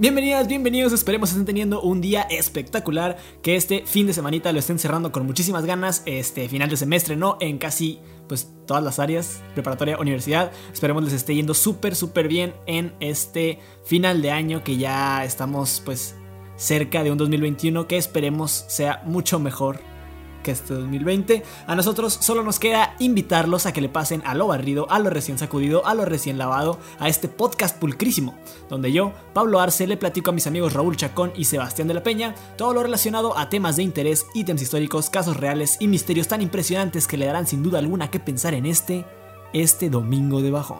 Bienvenidas, bienvenidos, esperemos estén teniendo un día espectacular, que este fin de semanita lo estén cerrando con muchísimas ganas, este final de semestre, ¿no? En casi pues todas las áreas, preparatoria, universidad, esperemos les esté yendo súper, súper bien en este final de año que ya estamos pues cerca de un 2021 que esperemos sea mucho mejor que este 2020. A nosotros solo nos queda invitarlos a que le pasen a lo barrido, a lo recién sacudido, a lo recién lavado, a este podcast pulcrísimo, donde yo, Pablo Arce, le platico a mis amigos Raúl Chacón y Sebastián de la Peña todo lo relacionado a temas de interés, ítems históricos, casos reales y misterios tan impresionantes que le darán sin duda alguna que pensar en este, este domingo de bajón.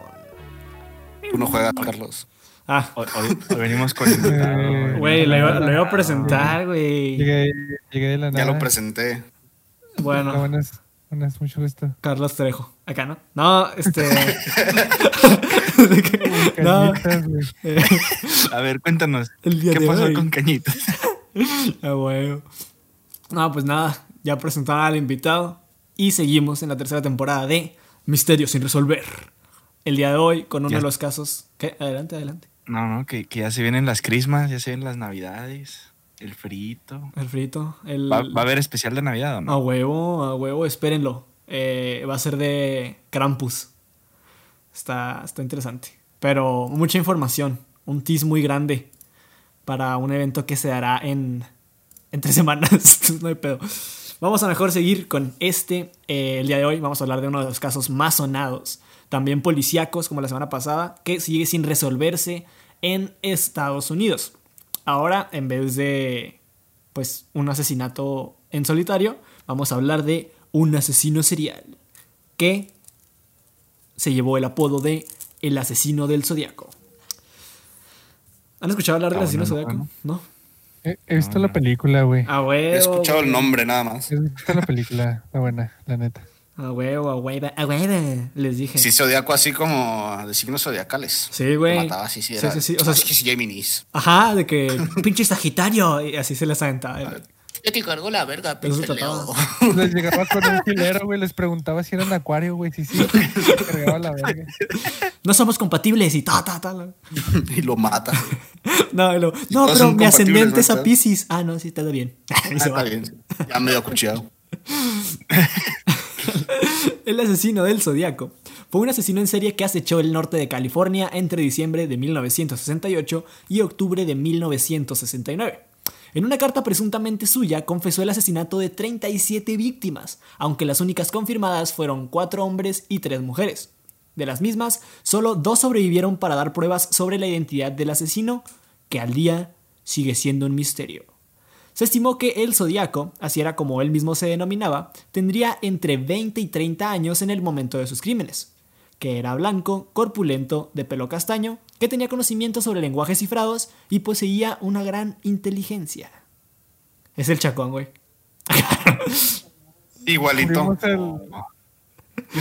Tú no juegas, Carlos. Ah, Hoy, hoy- hoy venimos con invitado. güey, lo iba, lo iba a presentar, güey. Llegué, llegué de la nada. Ya lo presenté. Bueno, buenas, buenas, mucho gusto. Carlos Trejo. Acá, ¿no? No, este. Que- no, A ver, cuéntanos. el día ¿Qué de pasó hoy. con Cañitas? Ah, huevo. No, pues nada, ya presentaron al invitado y seguimos en la tercera temporada de Misterios sin resolver. El día de hoy con uno Ya. de los casos. ¿Qué? Adelante, adelante. No, no, que, que ya se vienen las crismas, ya se vienen las navidades, el frito. El frito. El... ¿Va, va a haber especial de Navidad o no? A huevo, a huevo, espérenlo. Eh, va a ser de Krampus. Está, está interesante. Pero mucha información. Un tease muy grande para un evento que se dará en, en tres semanas. no hay pedo. Vamos a mejor seguir con este. eh, el día de hoy vamos a hablar de uno de los casos más sonados. También policíacos, como la semana pasada, que sigue sin resolverse en Estados Unidos. Ahora, en vez de pues un asesinato en solitario, vamos a hablar de un asesino serial que se llevó el apodo de el asesino del zodiaco. ¿Han escuchado hablar del Ah, asesino bueno, zodiaco? ¿No? He, he visto la película, güey. A huevo. He escuchado el nombre nada más. He visto la película, la buena, la neta. A huevo, a huevo, a huevo. Les dije. Sí, zodiaco así como de signos zodiacales. Sí, güey. Lo Mataba así, sí, Sí, era. sí, sí, o sea, es que es Géminis. Ajá, de que pinche Sagitario. Y así se les aventaba. Ya te cargó la verga, pinche. Leo. Les llegaba con un filero, güey, les preguntaba si eran acuario, güey. Sí, sí, cargaba la verga. No somos compatibles y ta, ta, ta. y lo mata. No, Y no, pero mi ascendente es a. Pisces. Ah, no, sí, todo bien. Ah, está bien. Ya medio. El asesino del zodiaco fue un asesino en serie que acechó el norte de California entre diciembre de 1968 y octubre de 1969. En una carta presuntamente suya confesó el asesinato de 37 víctimas, aunque las únicas confirmadas fueron 4 hombres y 3 mujeres. De las mismas, solo dos sobrevivieron para dar pruebas sobre la identidad del asesino, que al día sigue siendo un misterio. Se estimó que el zodiaco, así era como él mismo se denominaba, tendría entre 20 y 30 años en el momento de sus crímenes, que era blanco, corpulento, de pelo castaño, que tenía conocimiento sobre lenguajes cifrados y poseía una gran inteligencia. Es el chacón, güey. Igualito. El-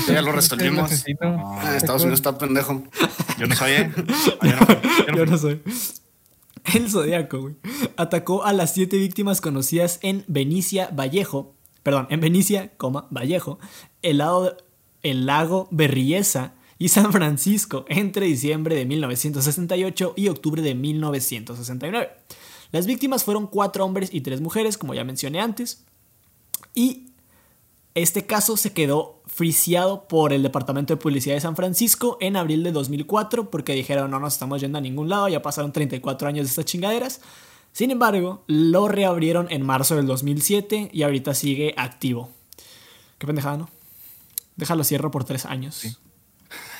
Ya lo resolvimos. Ah, Estados Unidos está pendejo. Yo no soy, ¿eh? Yo no- yo no- Yo no soy. El Zodíaco, güey. Atacó a las siete víctimas conocidas en Benicia Vallejo. Perdón, en Benicia, coma, Vallejo. El, lado, el lago Berriesa y San Francisco entre diciembre de 1968 y octubre de 1969. Las víctimas fueron cuatro hombres y tres mujeres, como ya mencioné antes. Y este caso se quedó friciado por el Departamento de Policía de San Francisco en abril de 2004 porque dijeron no nos estamos yendo a ningún lado, ya pasaron 34 años de estas chingaderas. Sin embargo, lo reabrieron en marzo del 2007 y ahorita sigue activo. Qué pendejada, ¿no? Déjalo cierro por tres años.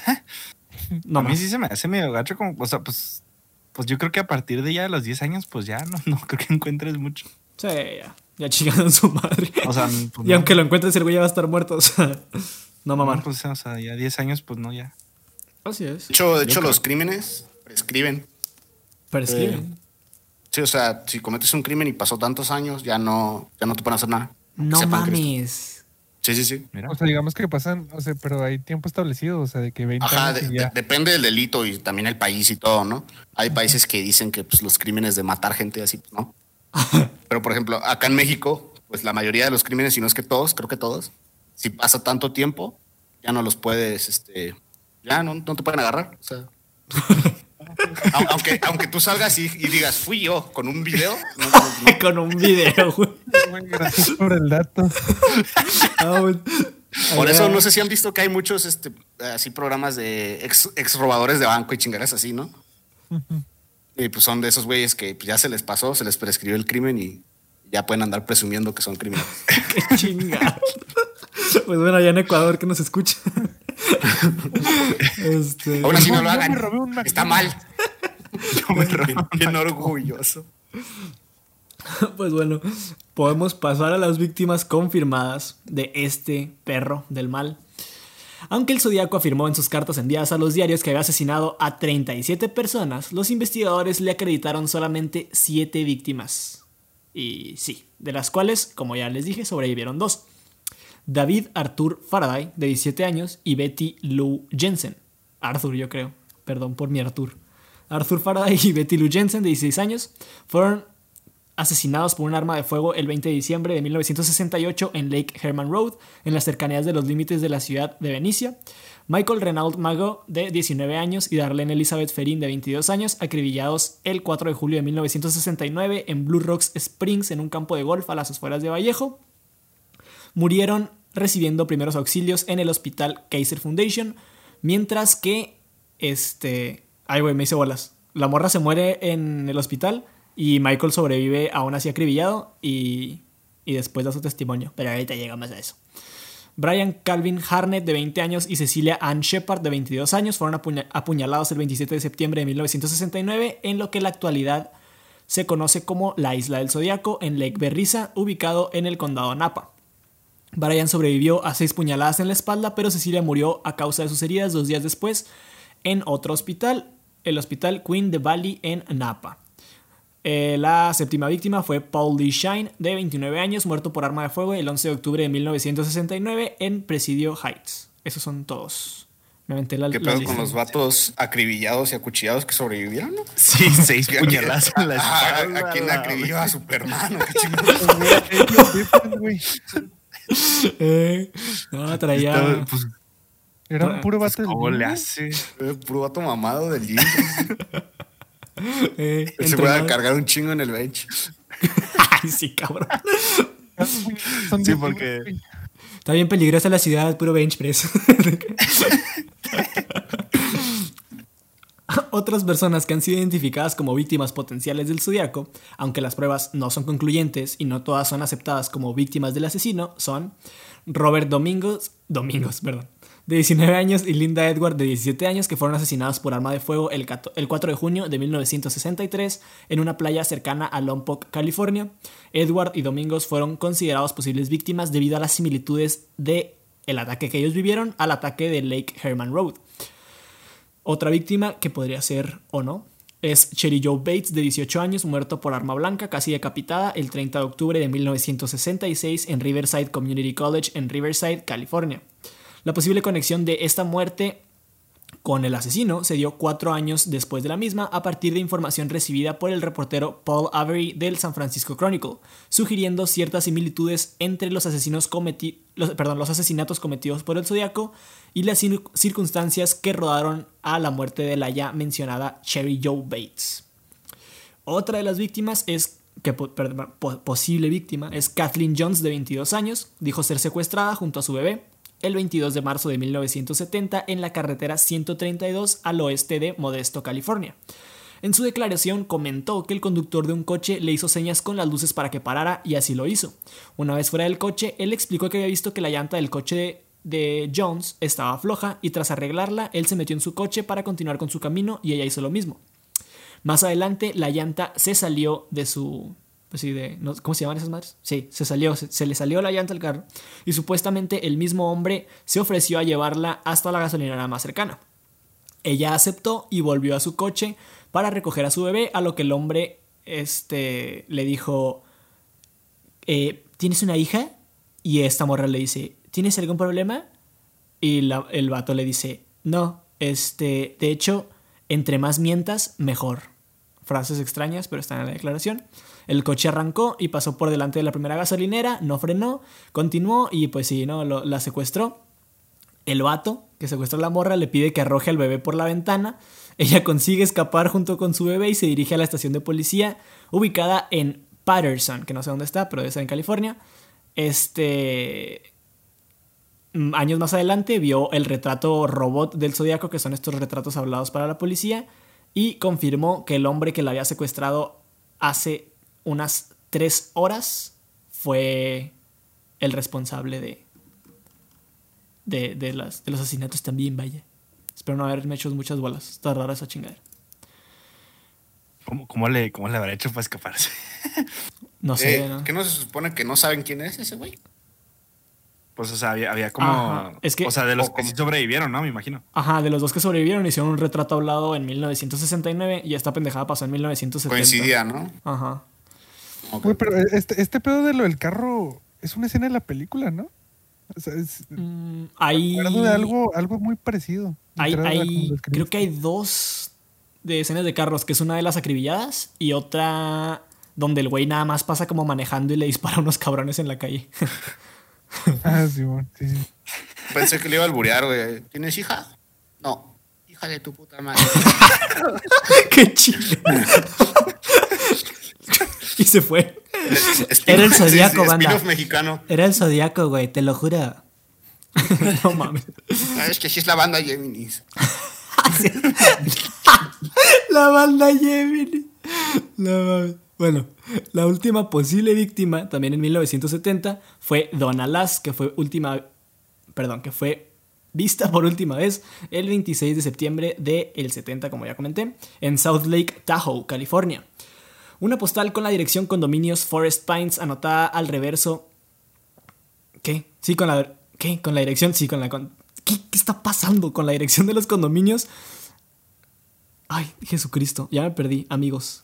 No a mí más. sí se me hace medio gacho como, o sea, pues, pues yo creo que a partir de ya de los 10 años, pues ya no, no creo que encuentres mucho. Sí, ya. Ya chingaron su madre. O sea, pues y no. aunque lo encuentres, el güey ya va a estar muerto. O sea, no mamar. No, pues, o sea, ya 10 años, pues no, ya. Así es. De hecho, de hecho los crímenes prescriben. Prescriben. Sí, o sea, si cometes un crimen y pasó tantos años, ya no, ya no te pueden hacer nada. no Sepan mames. Sí, sí, sí. Mira. O sea, digamos que pasan, o sea, pero hay tiempo establecido, o sea, de que 20 Ajá, años de- y de- ya. depende del delito y también el país y todo, ¿no? Hay países que dicen que pues, los crímenes de matar gente así, pues, ¿no? Pero, por ejemplo, acá en México, pues la mayoría de los crímenes, si no es que todos, creo que todos, si pasa tanto tiempo, ya no los puedes, este, ya no, no te pueden agarrar. O sea, Au- Aunque, aunque tú salgas y, y digas, fui yo con un video. no, no, no. Con un video, güey. Gracias por el dato. Ah. Por eso no sé si han visto que hay muchos este, así programas de ex, ex robadores de banco y chingaderas así, ¿no? Y pues son de esos güeyes que pues, ya se les pasó, se les prescribió el crimen y ya pueden andar presumiendo que son criminales. Qué chingada. Pues bueno, allá en Ecuador que nos escucha. Este, Aún así no lo hagan. robé Está mal. Yo me bien, bien orgulloso. Pues bueno, podemos pasar a las víctimas confirmadas de este perro del mal. Aunque el Zodíaco afirmó en sus cartas enviadas a los diarios que había asesinado a 37 personas, los investigadores le acreditaron solamente 7 víctimas. Y sí, de las cuales, como ya les dije, sobrevivieron dos. David Arthur Faraday, de 17 años, y Betty Lou Jensen. Arthur, yo creo. Perdón por mi Arthur. Arthur Faraday y Betty Lou Jensen, de 16 años, fueron asesinados por un arma de fuego el 20 de diciembre de 1968 en Lake Herman Road, en las cercanías de los límites de la ciudad de Venecia. Michael Renaud Mago, de 19 años, y Darlene Elizabeth Ferin, de 22 años, acribillados el 4 de julio de 1969 en Blue Rocks Springs, en un campo de golf a las afueras de Vallejo. Murieron recibiendo primeros auxilios en el hospital Kaiser Foundation, mientras que, este... Ay, güey, me hice bolas. La morra se muere en el hospital y Michael sobrevive aún así acribillado y, y después da su testimonio. Pero ahorita llegamos a eso. Brian Calvin Harnett, de 20 años, y Cecilia Ann Shepard, de 22 años, fueron apuña- apuñalados el 27 de septiembre de 1969 en lo que en la actualidad se conoce como la Isla del Zodíaco en Lake Berryssa, ubicado en el condado Napa. Brian sobrevivió a seis puñaladas en la espalda, pero Cecilia murió a causa de sus heridas dos días después en otro hospital, el Hospital Queen de Valley en Napa. Eh, la séptima víctima fue Paul Lee Shine, de 29 años, muerto por arma de fuego el 11 de octubre de 1969 en Presidio Heights. Esos son todos. Me aventé la ¿Qué pedo con los vatos acribillados y acuchillados que sobrevivieron? no? Sí, seis puñalazos en la espalda. ¿A quién la acribilló a Superman? ¿Qué Eh, no, traía. Estaba, pues, Era un puro pues, vato del ¿Cómo le hace? Puro vato mamado del gym. eh, Se puede cargar un chingo en el bench. Ay, sí, cabrón. Son Sí, porque-. Está bien peligrosa la ciudad, puro bench press. Otras personas que han sido identificadas como víctimas potenciales del zodiaco, aunque las pruebas no son concluyentes y no todas son aceptadas como víctimas del asesino, son Robert Domingos, Domingos, perdón, de 19 años y Linda Edward de 17 años que fueron asesinados por arma de fuego el, cato- el 4 de junio de 1963 en una playa cercana a Lompoc, California. Edward y Domingos fueron considerados posibles víctimas debido a las similitudes de el ataque que ellos vivieron al ataque de Lake Herman Road. Otra víctima, que podría ser o no, es Cherry Joe Bates, de 18 años, muerto por arma blanca, casi decapitada, el 30 de octubre de 1966 en Riverside Community College en Riverside, California. La posible conexión de esta muerte con el asesino se dio cuatro años después de la misma a partir de información recibida por el reportero Paul Avery del San Francisco Chronicle, sugiriendo ciertas similitudes entre los, perdón, los asesinatos cometidos por el Zodíaco y las cir- circunstancias que rodaron a la muerte de la ya mencionada Cherry Joe Bates. Otra de las víctimas es posible víctima es Kathleen Jones de 22 años, dijo ser secuestrada junto a su bebé el 22 de marzo de 1970 en la carretera 132 al oeste de Modesto, California. En su declaración comentó que el conductor de un coche le hizo señas con las luces para que parara y así lo hizo. Una vez fuera del coche, él explicó que había visto que la llanta del coche de, de Jones estaba floja y tras arreglarla, él se metió en su coche para continuar con su camino y ella hizo lo mismo. Más adelante, la llanta se salió de su. Pues sí, de. ¿Cómo se llaman esas madres? Sí, se salió, se, le salió la llanta al carro. Y supuestamente el mismo hombre se ofreció a llevarla hasta la gasolinera más cercana. Ella aceptó y volvió a su coche para recoger a su bebé, a lo que el hombre este, le dijo: eh, ¿Tienes una hija? Y esta morra le dice: ¿Tienes algún problema? Y el vato le dice: No, este, de hecho, entre más mientas, mejor. Frases extrañas, pero están en la declaración. El coche arrancó y pasó por delante de la primera gasolinera, no frenó, continuó y pues sí, ¿no? La secuestró. El vato que secuestra a la morra le pide que arroje al bebé por la ventana. Ella consigue escapar junto con su bebé y se dirige a la estación de policía ubicada en Patterson, que no sé dónde está, pero debe en California. Este. mm, Años más adelante vio el retrato robot del zodiaco, que son estos retratos hablados para la policía, y confirmó que el hombre que la había secuestrado hace unas tres horas fue el responsable de, de, de las, de los asesinatos también, vaya. Espero no haberme hecho muchas bolas. Está rara esa chingadera. ¿Cómo, cómo le, ¿Cómo le habrá hecho para escaparse? No sé, Eh, ¿no? ¿Que no se supone que no saben quién es ese güey? Pues, o sea, había, había como. Ajá, es que- o sea, de los que como- sí sobrevivieron, ¿no? Me imagino. Ajá, de los dos que sobrevivieron hicieron un retrato hablado en 1969 y esta pendejada pasó en 1970. Coincidía, ¿no? Ajá. Ok. Güey, pero este, este pedo de lo del carro es una escena de la película, ¿no? O sea, es, Mm, hay, de algo, algo muy parecido. hay, hay- creo que hay dos de escenas de carros, que es una de las acribilladas y otra donde el güey nada más pasa como manejando y le dispara a unos cabrones en la calle. Ah, sí, bueno, sí, sí. Pensé que le iba a alburear, güey. ¿Tienes hija? No. Hija de tu puta madre. ¡Qué chido! y se fue. Era el Zodíaco, banda. Spin-off mexicano. Era el zodiaco, güey, te lo juro. no mames. Ah, es que sí es la banda Géminis. La banda. No mames. Bueno, la última posible víctima, también en 1970, fue Donna Lass, que fue última. Perdón, que fue vista por última vez el 26 de septiembre del 70, como ya comenté, en South Lake Tahoe, California. Una postal con la dirección condominios Forest Pines anotada al reverso. ¿Qué? Sí, con la. ¿Qué? Con la dirección. Sí, con la. con- ¿Qué, ¿Qué está pasando con la dirección de los condominios? Ay, Jesucristo, ya me perdí, amigos.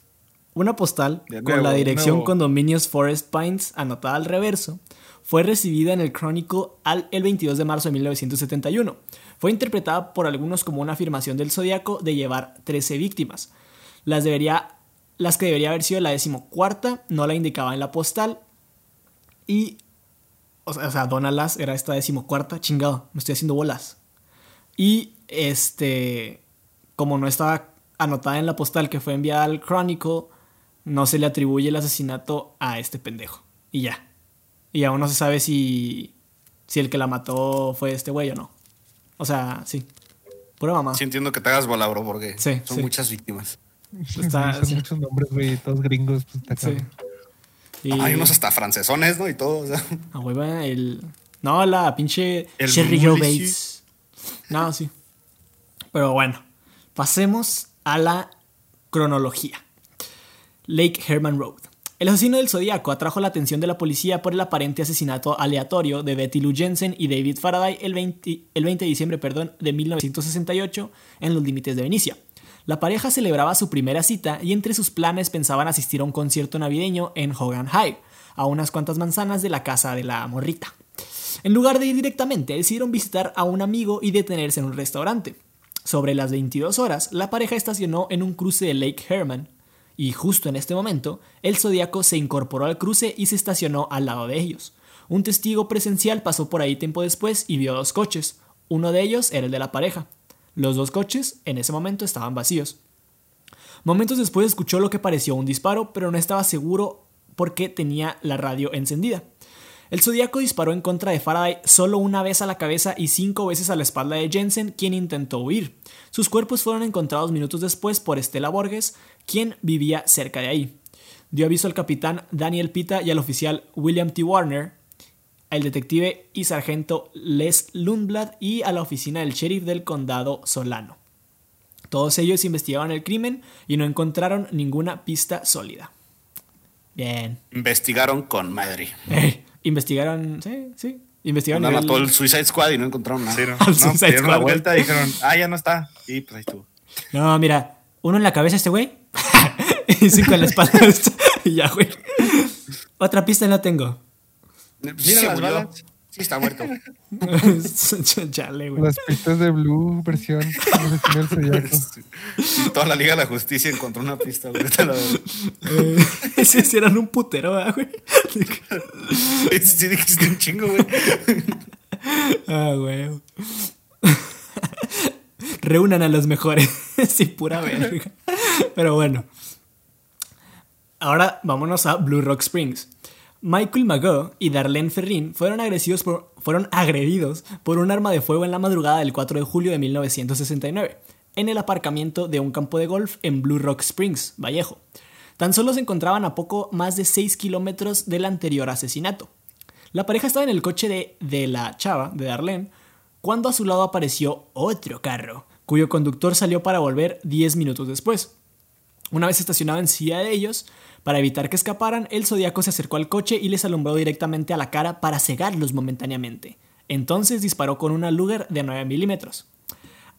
Una postal con la dirección. Condominios Forest Pines anotada al reverso fue recibida en el Chronicle al, el 22 de marzo de 1971. Fue interpretada por algunos como una afirmación del zodiaco de llevar 13 víctimas. Las, debería, las que debería haber sido la decimocuarta no la indicaba en la postal. Y. O sea, o sea era esta decimocuarta. Chingado, me estoy haciendo bolas. Y este. Como no estaba anotada en la postal que fue enviada al Chronicle, no se le atribuye el asesinato a este pendejo. Y ya. Y aún no se sabe si. Si el que la mató fue este güey o no. O sea, sí. Pura mamá. Sí entiendo que te hagas bola, bro, porque Sí, son sí. muchas víctimas. Está- Son sí. muchos nombres, güey, todos gringos. Pues, está Sí. cabrón. Y- Hay unos hasta francesones, ¿no? Y todo. o sea. A huevo, el. No, la pinche El Sherry Joe Bates. No, sí. Pero bueno, pasemos a la cronología. Lake Herman Road. El asesino del Zodíaco atrajo la atención de la policía por el aparente asesinato aleatorio de Betty Lou Jensen y David Faraday el 20, el 20 de diciembre perdón, de 1968 en los límites de Venecia. La pareja celebraba su primera cita y entre sus planes pensaban asistir a un concierto navideño en Hogan High, a unas cuantas manzanas de la casa de la morrita. En lugar de ir directamente, decidieron visitar a un amigo y detenerse en un restaurante. Sobre las 22 horas, la pareja estacionó en un cruce de Lake Herman, y justo en este momento, el zodiaco se incorporó al cruce y se estacionó al lado de ellos. Un testigo presencial pasó por ahí tiempo después y vio dos coches. Uno de ellos era el de la pareja. Los dos coches en ese momento estaban vacíos. Momentos después escuchó lo que pareció un disparo, pero no estaba seguro porque tenía la radio encendida. El zodiaco disparó en contra de Faraday solo una vez a la cabeza y cinco veces a la espalda de Jensen, quien intentó huir. Sus cuerpos fueron encontrados minutos después por Estela Borges, quien vivía cerca de ahí. Dio aviso al capitán Daniel Pita y al oficial William T. Warner, al detective y sargento Les Lundblad y a la oficina del sheriff del condado Solano. Todos ellos investigaron el crimen y no encontraron ninguna pista sólida. Bien. Investigaron con madre. Eh, investigaron, sí, sí. Investigaron. Una nivel- mató el Suicide Squad y no encontraron nada. Sí, ¿no? Al No, dieron la vuelta y dijeron, ah, ya no está. Y pues ahí estuvo. No, mira, uno en la cabeza este güey y cinco en la espalda. y ya, güey. Otra pista no tengo. Sí, Mira se las murió. balas. Sí, está muerto. Chale, güey. Las pistas de Blue versión. Y toda la Liga de la Justicia encontró una pista, güey. Eh, sí, sí, eran un putero, ¿verdad, güey. Sí, dijiste un chingo, güey. ah, güey. Reúnan a los mejores. sí, pura verga. Pero bueno. Ahora vámonos a Blue Rock Springs. Michael Mago y Darlene Ferrin fueron, agresivos por- fueron agredidos por un arma de fuego en la madrugada del 4 de julio de 1969, en el aparcamiento de un campo de golf en Blue Rock Springs, Vallejo. Tan solo se encontraban a poco más de 6 kilómetros del anterior asesinato. La pareja estaba en el coche de, de la chava, de Darlene, cuando a su lado apareció otro carro, cuyo conductor salió para volver 10 minutos después. Una vez estacionado encima de ellos, para evitar que escaparan, el zodiaco se acercó al coche y les alumbró directamente a la cara para cegarlos momentáneamente. Entonces disparó con una Luger de 9 milímetros.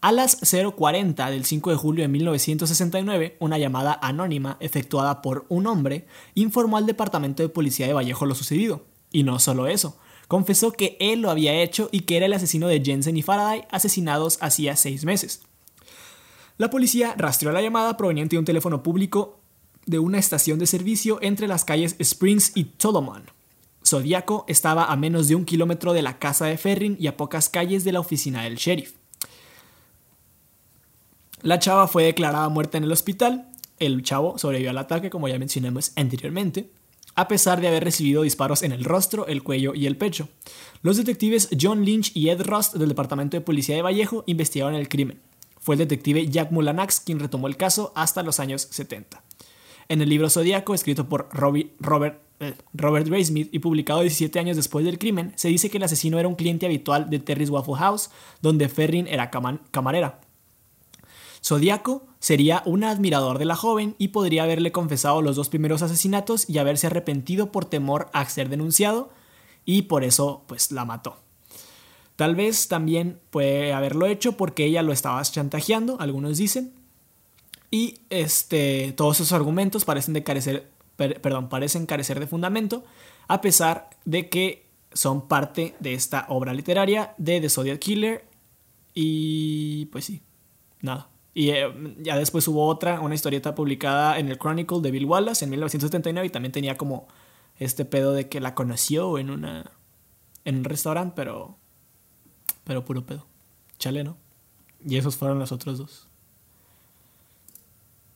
A las 0.40 del 5 de julio de 1969, una llamada anónima efectuada por un hombre informó al Departamento de Policía de Vallejo lo sucedido. Y no solo eso, confesó que él lo había hecho y que era el asesino de Jensen y Faraday asesinados hacía seis meses. La policía rastreó la llamada proveniente de un teléfono público de una estación de servicio entre las calles Springs y Solomon. Zodiaco estaba a menos de un kilómetro de la casa de Ferrin y a pocas calles de la oficina del sheriff. La chava fue declarada muerta en el hospital. El chavo sobrevivió al ataque, como ya mencionamos anteriormente, a pesar de haber recibido disparos en el rostro, el cuello y el pecho. Los detectives John Lynch y Ed Rust del Departamento de Policía de Vallejo investigaron el crimen. Fue el detective Jack Mulanax quien retomó el caso hasta los años 70. En el libro Zodíaco, escrito por Robert, eh, Graysmith y publicado 17 años después del crimen, se dice que el asesino era un cliente habitual de Terry's Waffle House, donde Ferrin era cama- camarera. Zodíaco sería un admirador de la joven y podría haberle confesado los dos primeros asesinatos y haberse arrepentido por temor a ser denunciado y por eso pues la mató. Tal vez también puede haberlo hecho porque ella lo estaba chantajeando, algunos dicen. Y este, todos esos argumentos parecen, de carecer, per- perdón, parecen carecer de fundamento, a pesar de que son parte de esta obra literaria de The Zodiac Killer. Y pues sí, nada. Y eh, ya después hubo otra, una historieta publicada en el Chronicle de Bill Wallace en 1979 y también tenía como este pedo de que la conoció en una en un restaurante, pero pero puro pedo. Chale, ¿no? Y esos fueron los otros dos.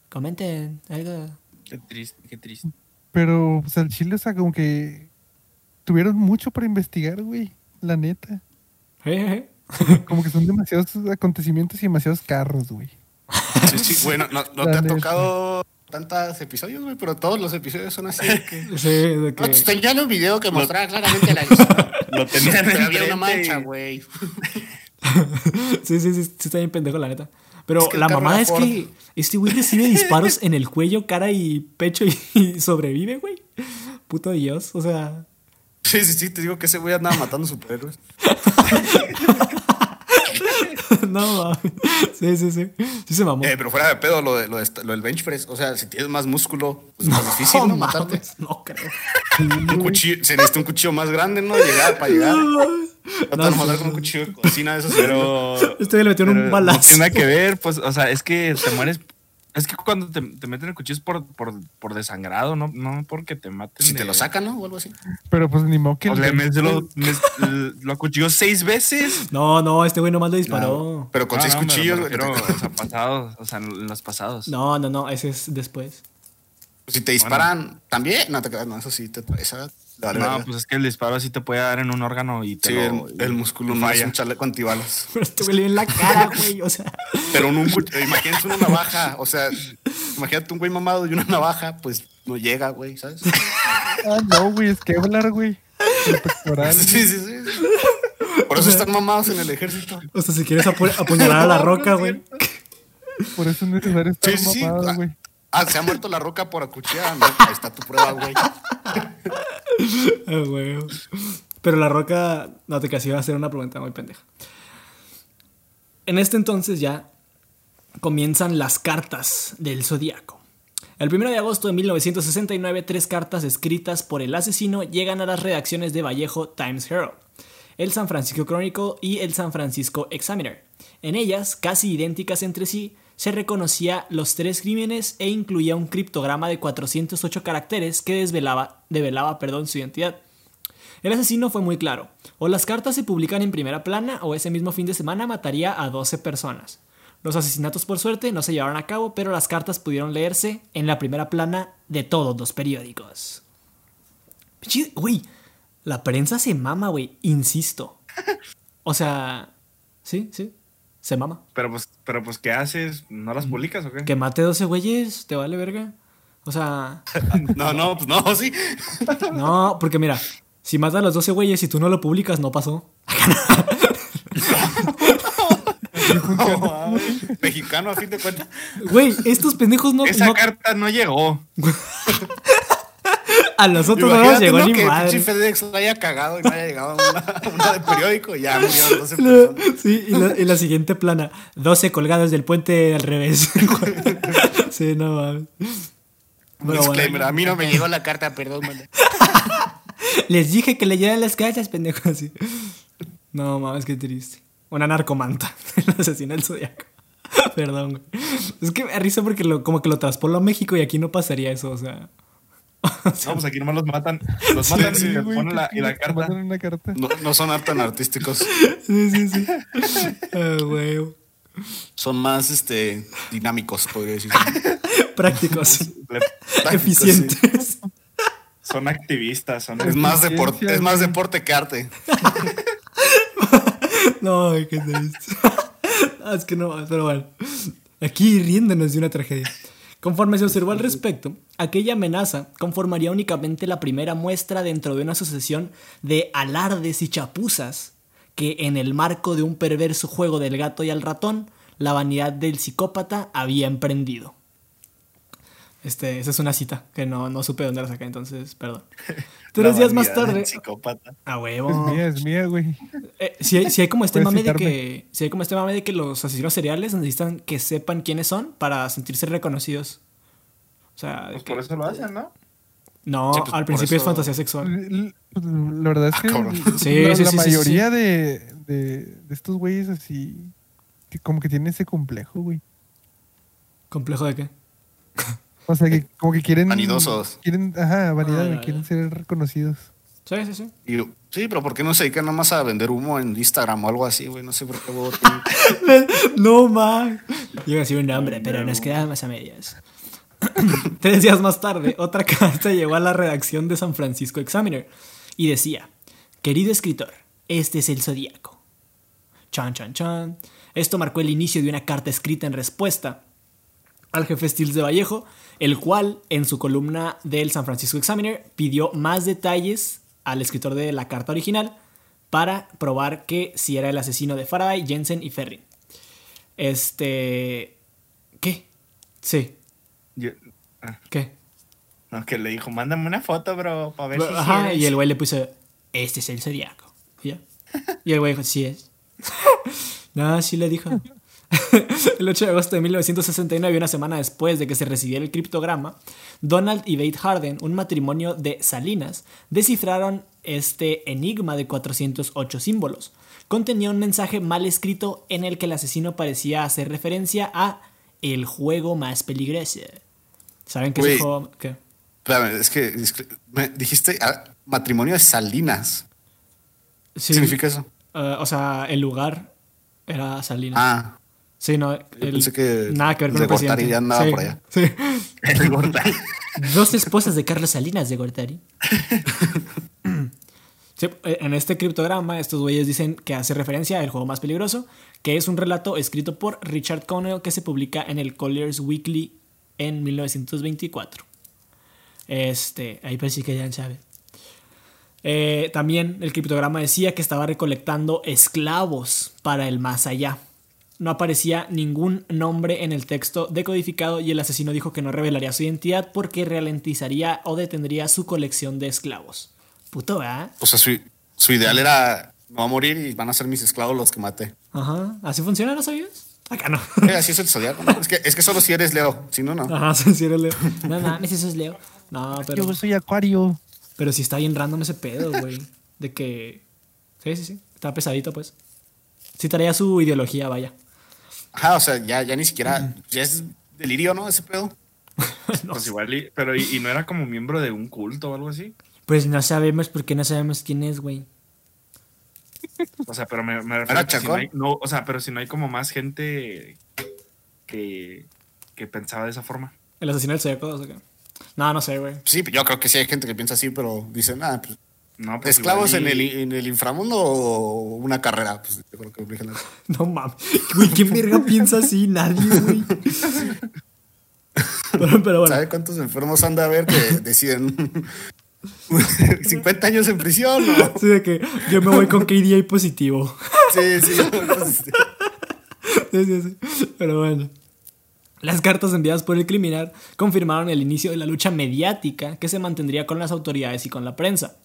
Comenten algo. Qué triste, qué triste. Pero, pues al chile, o sea, como que tuvieron mucho para investigar, güey. La neta. Jejeje. Como que son demasiados acontecimientos y demasiados carros, güey. Sí, sí, bueno, no, te ha tocado tantos episodios, güey, pero todos los episodios son así. de que- Sí, de No, que... tenía un video que mostraba claramente la. Lo tenían había una mancha, güey. Sí, sí, sí, sí, está bien pendejo, la neta. Pero Es que el la era es que este güey recibe disparos en el cuello, cara y pecho y, y sobrevive, güey. Puto Dios, o sea. Sí, sí, sí, te digo que ese güey andaba matando superhéroes. no mames. Sí, sí, sí. Sí se mamó. Eh, pero fuera de pedo, lo, de, lo, de lo del bench press. O sea, si tienes más músculo, pues es más difícil, ¿no? Matarte. mames, No creo. Un cuchillo, se necesita un cuchillo más grande, ¿no? Llegar para llegar. No te van a matar con un cuchillo de cocina de esos, pero. Este güey le Pero un No balazo. tiene nada que ver, pues, o sea, es que te mueres. Es que cuando te, te meten el cuchillo es por, por, por desangrado, no, no porque te maten. Si de- te lo sacan, ¿no? O algo así. Pero pues ni modo que. O le mes- lo, mes- lo acuchilló seis veces. No, no, este güey nomás le disparó. Pero con No, seis no, me cuchillos, me te- o sea, pasados, o sea, en los pasados. No, no, no, ese es después. Si te disparan también, no te quedas, no, eso sí te esa, no, pues es que el disparo así te puede dar en un órgano y te Sí, lo- el, el músculo te no es falla. un chaleco antibalas. Pero dio en la cara, güey, o sea. Pero en un cuch- imagínate una navaja, o sea, imagínate un güey mamado y una navaja, pues no llega, güey, ¿sabes? Ah, no, güey, es que hablar, güey. El pectoral. Sí, sí, sí. Por eso están mamados en el ejército. O sea, si quieres apu- apuñalar a la roca, güey. Por eso es necesario estar Sí, sí. mamado, güey. Ah, se ha muerto la roca por acuchillada. No, ahí está tu prueba, güey. Ah. Pero la roca, no te casi iba a hacer una pregunta muy pendeja. En este entonces ya comienzan las cartas del zodiaco. El 1 de agosto de 1969, tres cartas escritas por el asesino llegan a las redacciones de Vallejo Times Herald, el San Francisco Chronicle y el San Francisco Examiner. En ellas, casi idénticas entre sí, se reconocía los tres crímenes e incluía un criptograma de 408 caracteres que desvelaba, develaba perdón, su identidad. El asesino fue muy claro. O las cartas se publican en primera plana o ese mismo fin de semana mataría a 12 personas. Los asesinatos por suerte no se llevaron a cabo, pero las cartas pudieron leerse en la primera plana de todos los periódicos. Güey, la prensa se mama, güey, insisto. O sea, sí, sí, se mama. Pero pues, pero pues, ¿qué haces? ¿No las publicas o qué? Que mate 12 güeyes, te vale verga. O sea, No, no, pues no, sí. no, porque mira, si mata a los 12 güeyes y tú no lo publicas, no pasó. No. Mexicano, a fin de cuentas. Güey, estos pendejos no, Esa no- carta no llegó. a nosotros no nos llegó ¿no? ni que madre. pinche FedEx la haya cagado y no haya llegado una, una de periódico y ya murieron 12 personas. Sí, y la, y la siguiente plana, 12 colgados del puente al revés. sí, no mames. Disclaimer, bueno, a mí no me llegó la carta, perdón, man. les dije que leyeran las cartas, pendejos. Sí. No mames, qué triste. Una narcomanta, el asesino del zodiaco. Perdón, güey. Es que me risa porque lo, como que lo traspolo a México y aquí no pasaría eso, o sea. No, pues aquí nomás los matan. Los matan Sí, y les ponen la, y la carta. mandan una carta. No, no son tan artísticos, Sí, sí, sí. Ah, güey. son más este, dinámicos, podría decir. Prácticos, eficientes. Son activistas, son Es más, deporte, es más deporte que arte. No, qué triste. Ah, es que no, pero bueno. Aquí riéndonos de una tragedia. Conforme se observó al respecto, aquella amenaza conformaría únicamente la primera muestra dentro de una sucesión de alardes y chapuzas que en el marco de un perverso juego del gato y al ratón, la vanidad del psicópata había emprendido. Este, esa es una cita que no, no supe dónde la saqué, entonces, perdón. Tres días más tarde. Psicópata. A Es huevo. mía, es mía, güey. Eh, si, hay, si hay como este mame de citarme. que. Si hay como este mame de que los asesinos seriales necesitan que sepan quiénes son para sentirse reconocidos. O sea, de Pues que- por eso lo hacen, ¿no? no, Sí, pues, al principio es fantasía sexual. L- l- La verdad es Ah, que cabrón. Sí, la, sí, la sí, sí, mayoría De, de, de estos güeyes así, que como que tienen ese complejo, güey. ¿Complejo de qué? O sea, que como que quieren... Vanidosos. Quieren, ajá, vanidad, Ah, güey, ya, quieren ya. ser reconocidos. Sí, sí, sí. Y sí, pero ¿por qué no se dedican nomás a vender humo en Instagram o algo así, güey? No sé por qué no, man. Iba a decir un nombre, pero nos quedamos a medias. Tres días más tarde, otra carta llegó a la redacción de San Francisco Examiner y decía: Querido escritor, este es el zodíaco. Chan, chan, chan. Esto marcó el inicio de una carta escrita en respuesta al jefe Stills de Vallejo, el cual en su columna del San Francisco Examiner pidió más detalles al escritor de la carta original para probar que si era el asesino de Faraday, Jensen y Ferrin. Este... ¿Qué? Sí, Yo- ah, ¿qué? no, que le dijo, mándame una foto, bro, para ver si Ajá, y eres". el güey le puso, este es el zodiaco. Y ya. Y el güey dijo, sí es. no, sí le dijo. el 8 de agosto de 1969, una semana después de que se recibiera el criptograma, Donald y Bate Harden, un matrimonio de Salinas, descifraron este enigma de 408 símbolos. Contenía un mensaje mal escrito en el que el asesino parecía hacer referencia a el juego más peligroso. ¿Saben qué es el Güey. juego? ¿Qué? Espérame, es que es que me dijiste ah, matrimonio de Salinas. Sí, ¿Qué significa eso? eh, o sea, el lugar era Salinas. Ah, Sí, no. el- pensé que nada que ver con de el presidente. Gortari ya andaba Sí, por allá. sí. El Gortari. Dos esposas de Carlos Salinas de Gortari. Sí, eh, en este criptograma, estos güeyes dicen que hace referencia al juego más peligroso, que es un relato escrito por Richard Connell que se publica en el Collier's Weekly en 1924. Este, ahí sí que ya sabe. Eh, también el criptograma decía que estaba recolectando esclavos para el más allá. No aparecía ningún nombre en el texto decodificado y el asesino dijo que no revelaría su identidad porque ralentizaría o detendría su colección de esclavos. Puto, ¿verdad? O sea, su, su ideal era no va a morir y van a ser mis esclavos los que maté. Ajá. ¿Así funciona, no sabías? Acá no. Eh, así es el zodiaco. ¿no? Es, que, es que solo si eres Leo, si no, no. Ajá, sí eres Leo. No mames, eso es Leo. No, pero, Yo soy acuario. pero sí está bien random ese pedo, güey. De que. Sí, sí, sí. Está pesadito, pues. Sí traía su ideología, vaya. Ajá, o sea, ya, ya ni siquiera, ya es delirio, ¿no? Ese pedo. Pues igual, y- pero y, y no era como miembro de un culto o algo así. Pues no sabemos porque no sabemos quién es, güey. O sea, pero me, me refiero Era a que si no chacón. hay, no, o sea, pero si no hay como más gente que, que pensaba de esa forma. ¿El asesino del Zodíaco 2 o qué? No, no sé, güey. Sí, yo creo que sí hay gente que piensa así, pero dicen, ah, pues, No, pues esclavos en el, y- en el inframundo o una carrera. Pues yo creo que eligen la- No mames. Güey, ¿quién verga piensa así? Nadie, güey. Pero, pero bueno. ¿Sabe cuántos enfermos han de haber que deciden 50 años en prisión? ¿no? Sí, de que yo me voy con KDA positivo. Sí, sí. pues, Sí, sí, sí. Pero bueno. Las cartas enviadas por el criminal confirmaron el inicio de la lucha mediática que se mantendría con las autoridades y con la prensa.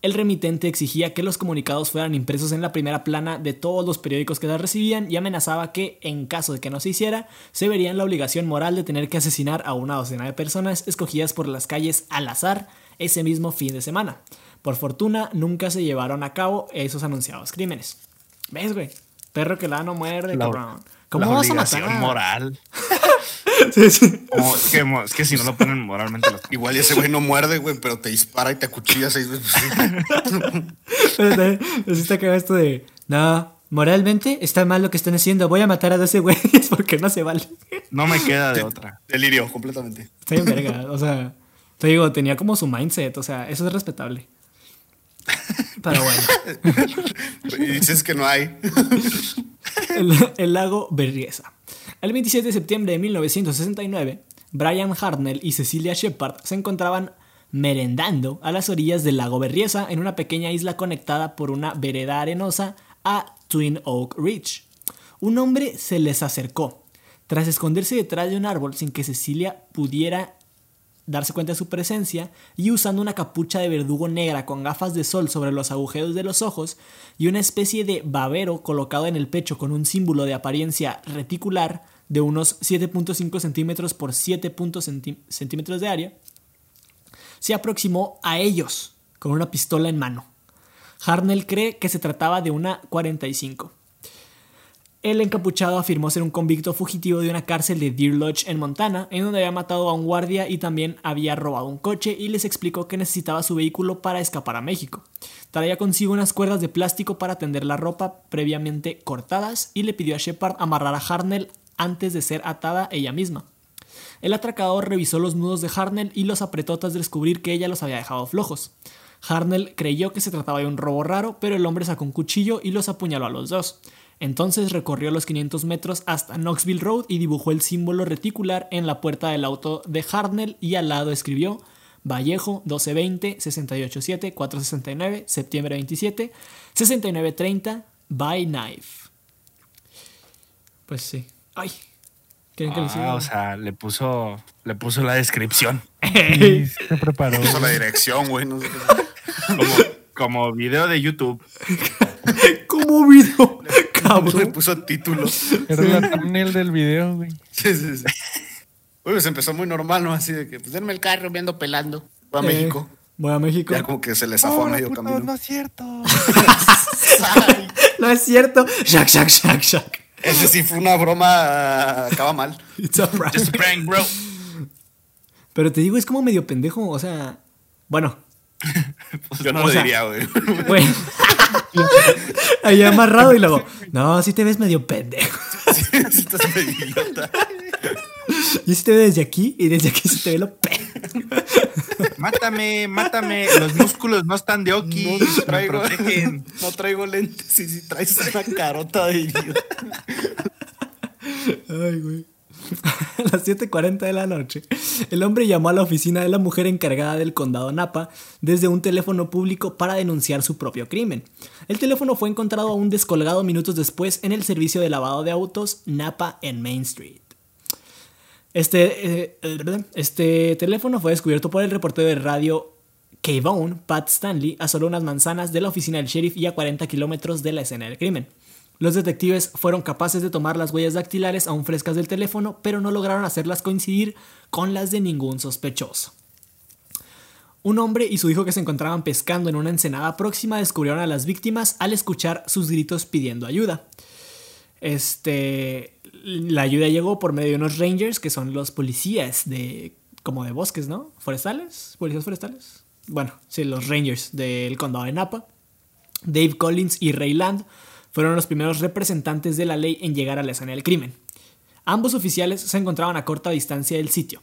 El remitente exigía que los comunicados fueran impresos en la primera plana de todos los periódicos que las recibían y amenazaba que, en caso de que no se hiciera, se verían la obligación moral de tener que asesinar a una docena de personas escogidas por las calles al azar ese mismo fin de semana. Por fortuna, nunca se llevaron a cabo esos anunciados crímenes. ¿Ves, güey? Perro que la no muerde, cabrón. ¿Cómo la vas a matar? moral. Sí, sí. Como- es, que, es que si no lo ponen moralmente los Igual y ese güey no muerde, güey, pero te dispara y te acuchilla seis veces. Pero también, así está cagado esto de. No, moralmente está mal lo que están haciendo. Voy a matar a 12 güeyes porque no se vale. No me queda de otra. Delirio, completamente. Está bien verga. O sea, te digo, tenía como su mindset. O sea, eso es respetable. Pero bueno. Y dices que no hay. El, el lago Berriesa. El 27 de septiembre de 1969, Brian Hartnell y Cecilia Shepard se encontraban merendando a las orillas del lago Berriesa en una pequeña isla conectada por una vereda arenosa a Twin Oak Ridge. Un hombre se les acercó. Tras esconderse detrás de un árbol sin que Cecilia pudiera darse cuenta de su presencia y usando una capucha de verdugo negra con gafas de sol sobre los agujeros de los ojos y una especie de babero colocado en el pecho con un símbolo de apariencia reticular de unos 7.5 centímetros por 7 centí- centímetros de área, se aproximó a ellos con una pistola en mano. Harnell cree que se trataba de una 45. El encapuchado afirmó ser un convicto fugitivo de una cárcel de Deer Lodge en Montana, en donde había matado a un guardia y también había robado un coche y les explicó que necesitaba su vehículo para escapar a México. Traía consigo unas cuerdas de plástico para tender la ropa previamente cortadas y le pidió a Shepard amarrar a Harnell antes de ser atada ella misma. El atracador revisó los nudos de Harnell y los apretó tras descubrir que ella los había dejado flojos. Harnell creyó que se trataba de un robo raro, pero el hombre sacó un cuchillo y los apuñaló a los dos. Entonces recorrió los 500 metros hasta Knoxville Road y dibujó el símbolo reticular en la puerta del auto de Harnell y al lado escribió Vallejo 1220 687 469 septiembre 27 6930 by knife. Pues sí. Ay. ¿Quieren que le? Ah, o sea, le puso, le puso la descripción. Se preparó. Puso la dirección, güey. No sé qué. Como, como video de YouTube. ¿Cómo video? Le Cabrón. puso título. Era la thumbnail del video, güey. Sí, sí, sí. Uy, pues empezó muy normal, ¿no? Así de que, pues denme el carro, me ando pelando. Voy a Eh, México. Voy a México. Ya como que se le zafó a Oh, medio puto, camino. no es cierto. No es cierto. Shak, shak, shak, shak. Ese sí fue una broma. Acaba mal. It's a prank. Just a prank, bro. Pero te digo, es como medio pendejo. O sea, bueno, Yo no o lo sea- diría, güey. güey. Ahí amarrado y luego, no, sí te ves medio pendejo. Sí, estás medio idiota. Y sí te ve desde aquí y desde aquí sí te ve lo pendejo. Mátame, mátame. Los músculos no están de oki. No traigo, no traigo lentes y si traes una carota de idiota. Ay, güey. A las 7.40 de la noche, el hombre llamó a la oficina de la mujer encargada del condado Napa desde un teléfono público para denunciar su propio crimen. El teléfono fue encontrado aún descolgado minutos después en el servicio de lavado de autos Napa en Main Street. Este, eh, eh, este teléfono fue descubierto por el reportero de radio K-Bone, Pat Stanley, a solo unas manzanas de la oficina del sheriff y a 40 kilómetros de la escena del crimen. Los detectives fueron capaces de tomar las huellas dactilares aún frescas del teléfono, pero no lograron hacerlas coincidir con las de ningún sospechoso. Un hombre y su hijo que se encontraban pescando en una ensenada próxima descubrieron a las víctimas al escuchar sus gritos pidiendo ayuda. Este, la ayuda llegó por medio de unos rangers que son los policías de como de bosques, ¿no? Forestales, policías forestales. Bueno, sí, los rangers del condado de Napa. Dave Collins y Ray Land fueron los primeros representantes de la ley en llegar a la escena del crimen. Ambos oficiales se encontraban a corta distancia del sitio.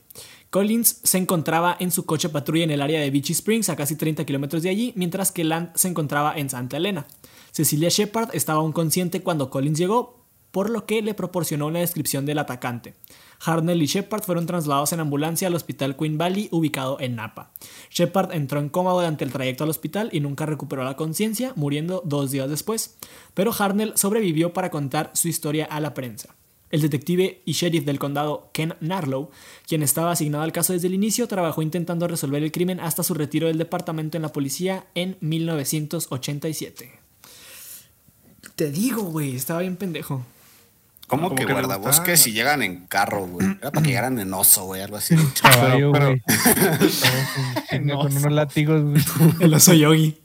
Collins se encontraba en su coche patrulla en el área de Beachy Springs, a casi 30 kilómetros de allí, mientras que Land se encontraba en Santa Elena. Cecilia Shepard estaba aún consciente cuando Collins llegó, por lo que le proporcionó una descripción del atacante. Harnell y Shepard fueron trasladados en ambulancia al hospital Queen Valley, ubicado en Napa. Shepard entró en coma durante el trayecto al hospital y nunca recuperó la conciencia, muriendo dos días después, pero Harnell sobrevivió para contar su historia a la prensa. El detective y sheriff del condado Ken Narlow, quien estaba asignado al caso desde el inicio, trabajó intentando resolver el crimen hasta su retiro del departamento en la policía en 1987. Te digo, güey, estaba bien pendejo. ¿Cómo Como que que guardabosques si llegan en carro, güey? Era para que llegaran en oso, güey, algo así. Caballo, pero- con- No. con unos látigos, güey. El oso yogi.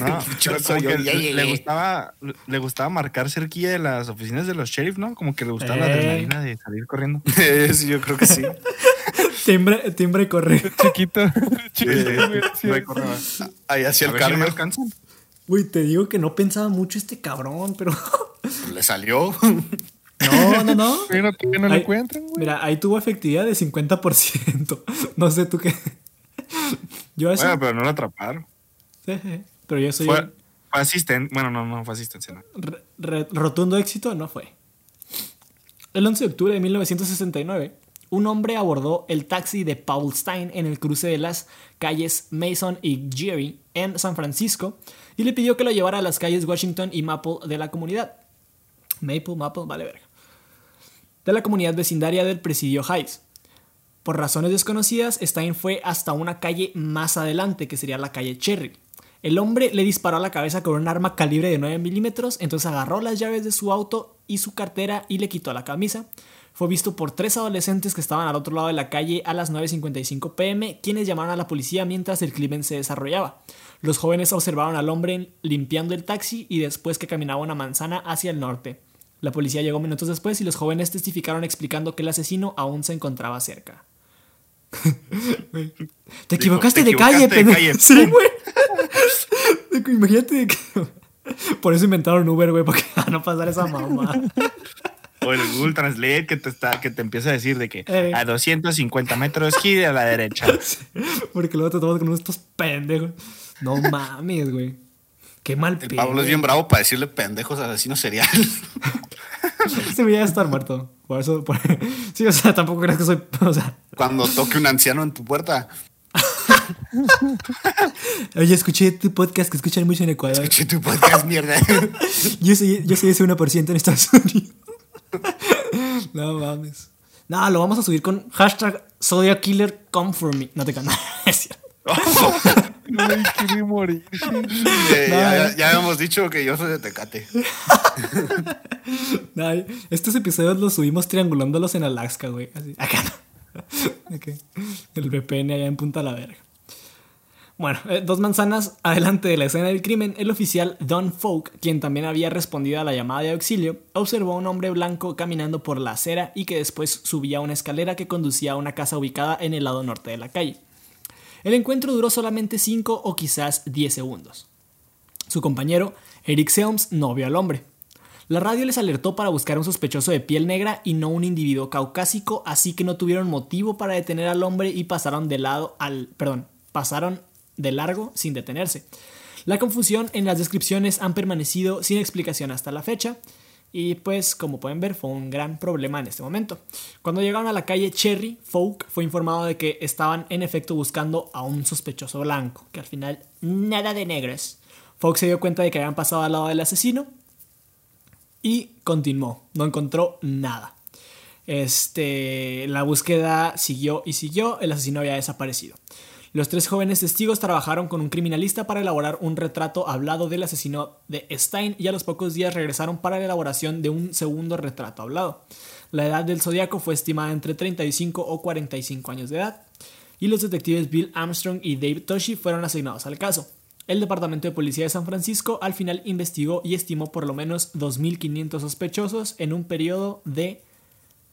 No, yo ya le, gustaba, le gustaba marcar cerquilla de las oficinas de los sheriff, ¿no? Como que le gustaba la Eh. adrenalina de salir corriendo. sí, yo creo que sí. Timbre, timbre y correr. Chiquito. Chiquito, sí. Ahí hacía A el si no me alcanzan. Güey, te digo que no pensaba mucho este cabrón, pero. Le salió. No, no, no. Todavía no lo encuentran, güey. Mira, ahí tuvo efectividad de 50%. No sé tú qué. Yo eso. Bueno, pero no lo atraparon. Pero yo soy Fue, un fue asistente. Bueno, no, no fue asistencia. No. re- re- rotundo éxito, no fue. El 11 de octubre de 1969, un hombre abordó el taxi de Paul Stein en el cruce de las calles Mason y Geary en San Francisco y le pidió que lo llevara a las calles Washington y Maple de la comunidad. Maple, Maple, vale verga. De la comunidad vecindaria del Presidio Heights. Por razones desconocidas, Stein fue hasta una calle más adelante, que sería la calle Cherry. El hombre le disparó a la cabeza con un arma calibre de 9 milímetros, entonces agarró las llaves de su auto y su cartera y le quitó la camisa. Fue visto por tres adolescentes que estaban al otro lado de la calle a las 9.55 pm, quienes llamaron a la policía mientras el crimen se desarrollaba. Los jóvenes observaron al hombre limpiando el taxi y después que caminaba una manzana hacia el norte. La policía llegó minutos después y los jóvenes testificaron explicando que el asesino aún se encontraba cerca. Te equivocaste "Te de calle, equivocaste de pendejo". calle, Sí, güey. Imagínate que... Por eso inventaron Uber, güey, para no pasar esa mamá. O el Google Translate que te, está, que te empieza a decir de que Eh. a 250 metros gire a la derecha. Porque luego te tomas con estos pendejos. No mames, güey. Qué mal El pedo. Pablo es bien bravo para decirle pendejos asesinos serial. Este güey ya debe estar muerto. Por eso. por- Sí, o sea, tampoco creas que soy. O sea. Cuando toque un anciano en tu puerta, Oye, escuché tu podcast que escuchan mucho en Ecuador. escuché tu podcast, mierda. Yo soy, yo soy ese 1% en Estados Unidos. No mames. No, lo vamos a subir con hashtag Zodiac Killer come for me. No te canto. Es cierto. Quiere morir. Eh, ya, ya habíamos dicho que yo soy de Tecate. No, estos episodios los subimos triangulándolos en Alaska, güey. Así. Acá no. El VPN allá en Punta la Verga. Bueno, eh, dos manzanas adelante de la escena del crimen, el oficial Don Folk, quien también había respondido a la llamada de auxilio, observó a un hombre blanco caminando por la acera y que después subía una escalera que conducía a una casa ubicada en el lado norte de la calle. El encuentro duró solamente 5 o quizás 10 segundos. Su compañero, Eric Selms, no vio al hombre. La radio les alertó para buscar un sospechoso de piel negra y no un individuo caucásico, así que no tuvieron motivo para detener al hombre y pasaron de lado al, perdón, pasaron de largo sin detenerse. La confusión en las descripciones han permanecido sin explicación hasta la fecha y pues como pueden ver fue un gran problema en este momento. Cuando llegaron a la calle Cherry, Folk fue informado de que estaban en efecto buscando a un sospechoso blanco, que al final nada de negros. Folk se dio cuenta de que habían pasado al lado del asesino y continuó, no encontró nada. Este, la búsqueda siguió y siguió, el asesino había desaparecido. Los tres jóvenes testigos trabajaron con un criminalista para elaborar un retrato hablado del asesino de Stein y a los pocos días regresaron para la elaboración de un segundo retrato hablado. La edad del zodiaco fue estimada entre 35 o 45 años de edad y los detectives Bill Armstrong y Dave Toshi fueron asignados al caso. El Departamento de Policía de San Francisco al final investigó y estimó por lo menos 2.500 sospechosos en un periodo de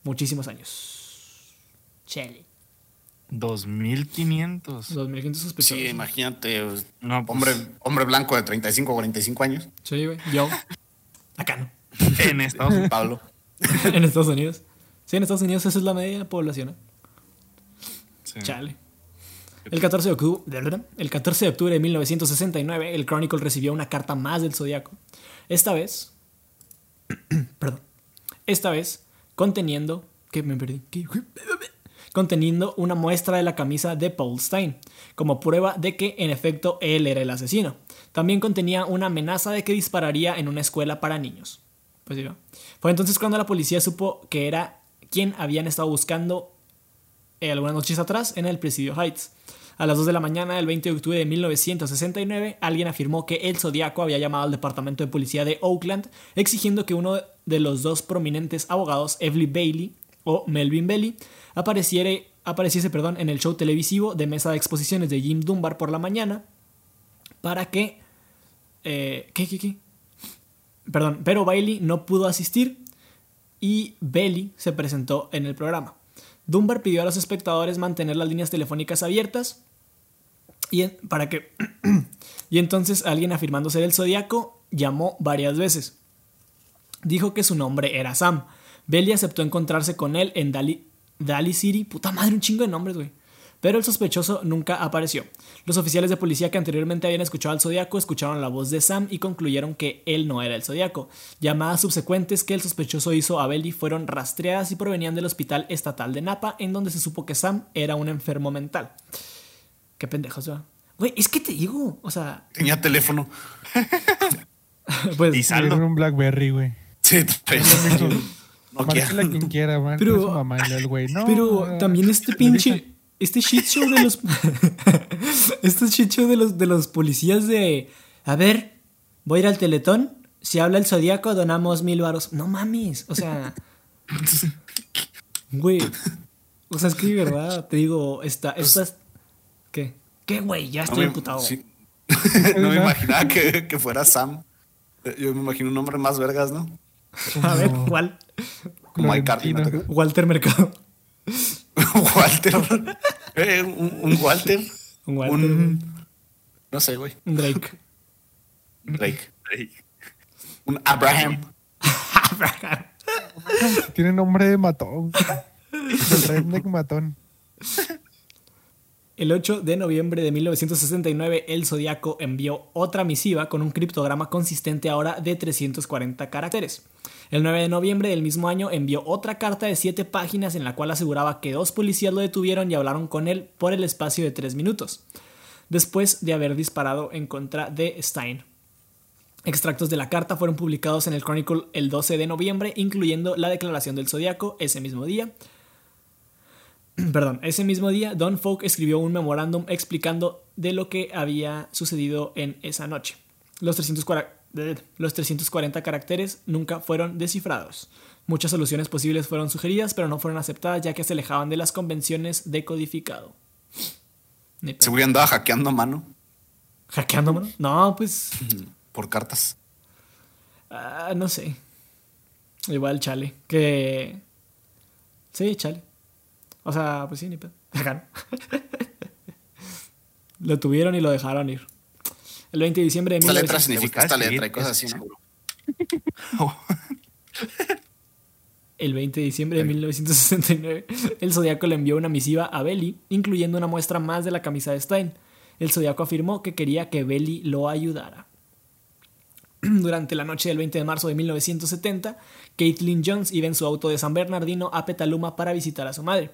muchísimos años. Chele. 2500. 2.500 sospechosos. Sí, imagínate. pues, No, pues, Hombre, hombre blanco de 35 o 45 años. Sí, güey. Yo. Acá no. En Estados Unidos. Pablo. en Estados Unidos. Sí, en Estados Unidos esa es la media población. ¿eh? Sí. Chale. El 14, de octubre, el 14 de octubre de 1969, el Chronicle recibió una carta más del Zodíaco. Esta vez. perdón. Esta vez conteniendo. ¿Qué me perdí? ¿Qué? Conteniendo una muestra de la camisa de Paul Stein, como prueba de que en efecto él era el asesino. También contenía una amenaza de que dispararía en una escuela para niños. Pues. Fue entonces cuando la policía supo que era quien habían estado buscando eh, algunas noches atrás en el Presidio Heights. A las 2 de la mañana del 20 de octubre de 1969, alguien afirmó que el Zodíaco había llamado al departamento de policía de Oakland exigiendo que uno de los dos prominentes abogados, Evelyn Bailey o Melvin apareciera, apareciese perdón, en el show televisivo de mesa de exposiciones de Jim Dunbar por la mañana para que... Eh, ¿Qué, qué, qué? Perdón, pero Bailey no pudo asistir y Bailey se presentó en el programa. Dunbar pidió a los espectadores mantener las líneas telefónicas abiertas y para que y entonces alguien afirmando ser el zodiaco llamó varias veces. Dijo que su nombre era Sam. Bailey aceptó encontrarse con él en Dali, Dali City. Puta madre, un chingo de nombres, güey. Pero el sospechoso nunca apareció. Los oficiales de policía que anteriormente habían escuchado al Zodíaco escucharon la voz de Sam y concluyeron que él no era el Zodíaco. Llamadas subsecuentes que el sospechoso hizo a Belly fueron rastreadas y provenían del Hospital Estatal de Napa, en donde se supo que Sam era un enfermo mental. Qué pendejos, ¿verdad? Güey, es que te digo, o sea, Tenía teléfono. pues... Y saldo. Un Blackberry, güey. Sí, no Márquela quien quiera, Pero- a su mamá y el güey. No, Pero también este pinche. Este shit show de los. este shit show de los, de los policías de. A ver, voy a ir al teletón. Si habla el zodiaco, donamos mil varos. No mames. O sea. Güey. O sea, es que de verdad, te digo, esta, estas. ¿Qué? ¿Qué, güey? Ya no estoy sí. no me imaginaba que, que fuera Sam. Yo me imagino un nombre más vergas, ¿no? A ver, ¿cuál? Como. Florentino. Walter Mercado. Walter. Eh, un, un Walter. Un Walter. Un. No sé, güey. Un Drake. Drake. Un Abraham. Tiene nombre de matón. El redneck matón. El 8 de noviembre de 1969, el Zodíaco envió otra misiva con un criptograma consistente ahora de 340 caracteres. El 9 de noviembre del mismo año envió otra carta de 7 páginas en la cual aseguraba que dos policías lo detuvieron y hablaron con él por el espacio de 3 minutos, después de haber disparado en contra de Stein. Extractos de la carta fueron publicados en el Chronicle el 12 de noviembre, incluyendo la declaración del Zodíaco ese mismo día. Perdón, ese mismo día, Don Folk escribió un memorándum explicando de lo que había sucedido en esa noche. Los 340, los 340 caracteres nunca fueron descifrados. Muchas soluciones posibles fueron sugeridas, pero no fueron aceptadas ya que se alejaban de las convenciones de codificado. Seguro andaba hackeando a mano ¿Hackeando, mano? No, pues. por cartas. ah, no sé. Igual, chale. Que. Sí, chale. O sea, pues sí, ni pedo. Acá no. lo tuvieron y lo dejaron ir. El 20 de diciembre de Esta letra 1900 significa esta letra y cosas así. Seguro. El 20 de diciembre de 1969, el Zodíaco le envió una misiva a Belly, incluyendo una muestra más de la camisa de Stein. El Zodíaco afirmó que quería que Belly lo ayudara. Durante la noche del 20 de marzo de 1970, Caitlin Jones iba en su auto de San Bernardino a Petaluma para visitar a su madre.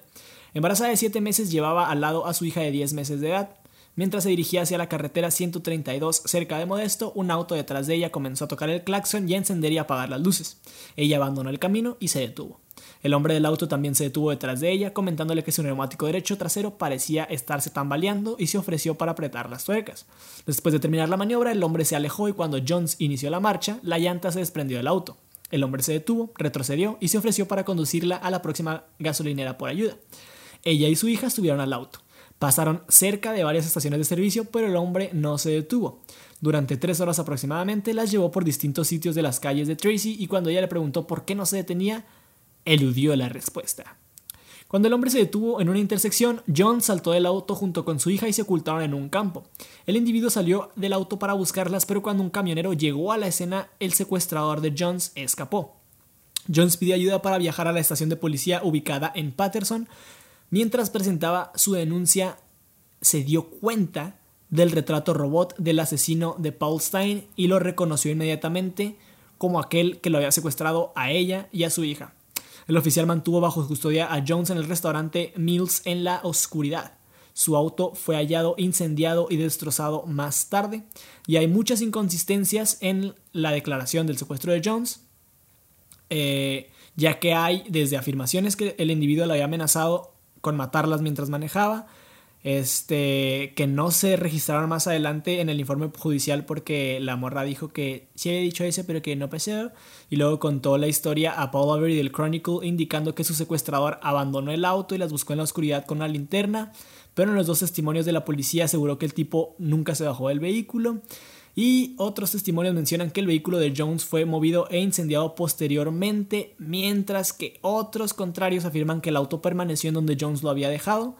Embarazada de 7 meses, llevaba al lado a su hija de 10 meses de edad. Mientras se dirigía hacia la carretera 132 cerca de Modesto, un auto detrás de ella comenzó a tocar el claxon y a encender y apagar las luces. Ella abandonó el camino y se detuvo. El hombre del auto también se detuvo detrás de ella, comentándole que su neumático derecho trasero parecía estarse tambaleando y se ofreció para apretar las tuercas. Después de terminar la maniobra, el hombre se alejó y cuando Jones inició la marcha, la llanta se desprendió del auto. El hombre se detuvo, retrocedió y se ofreció para conducirla a la próxima gasolinera por ayuda. Ella y su hija subieron al auto. Pasaron cerca de varias estaciones de servicio, pero el hombre no se detuvo. Durante tres horas aproximadamente las llevó por distintos sitios de las calles de Tracy y cuando ella le preguntó por qué no se detenía, eludió la respuesta. Cuando el hombre se detuvo en una intersección, John saltó del auto junto con su hija y se ocultaron en un campo. El individuo salió del auto para buscarlas, pero cuando un camionero llegó a la escena, el secuestrador de Jones escapó. Jones pidió ayuda para viajar a la estación de policía ubicada en Patterson. Mientras presentaba su denuncia, se dio cuenta del retrato robot del asesino de Paul Stein y lo reconoció inmediatamente como aquel que lo había secuestrado a ella y a su hija. El oficial mantuvo bajo custodia a Jones en el restaurante Mills en la oscuridad. Su auto fue hallado incendiado y destrozado más tarde, y hay muchas inconsistencias en la declaración del secuestro de Jones, eh, ya que hay desde afirmaciones que el individuo le había amenazado con matarlas mientras manejaba, este, que no se registraron más adelante en el informe judicial porque la morra dijo que sí había dicho eso, pero que no pasó. Y luego contó la historia a Paul Avery del Chronicle indicando que su secuestrador abandonó el auto y las buscó en la oscuridad con una linterna, pero en los dos testimonios de la policía aseguró que el tipo nunca se bajó del vehículo. Y otros testimonios mencionan que el vehículo de Jones fue movido e incendiado posteriormente, mientras que otros contrarios afirman que el auto permaneció en donde Jones lo había dejado.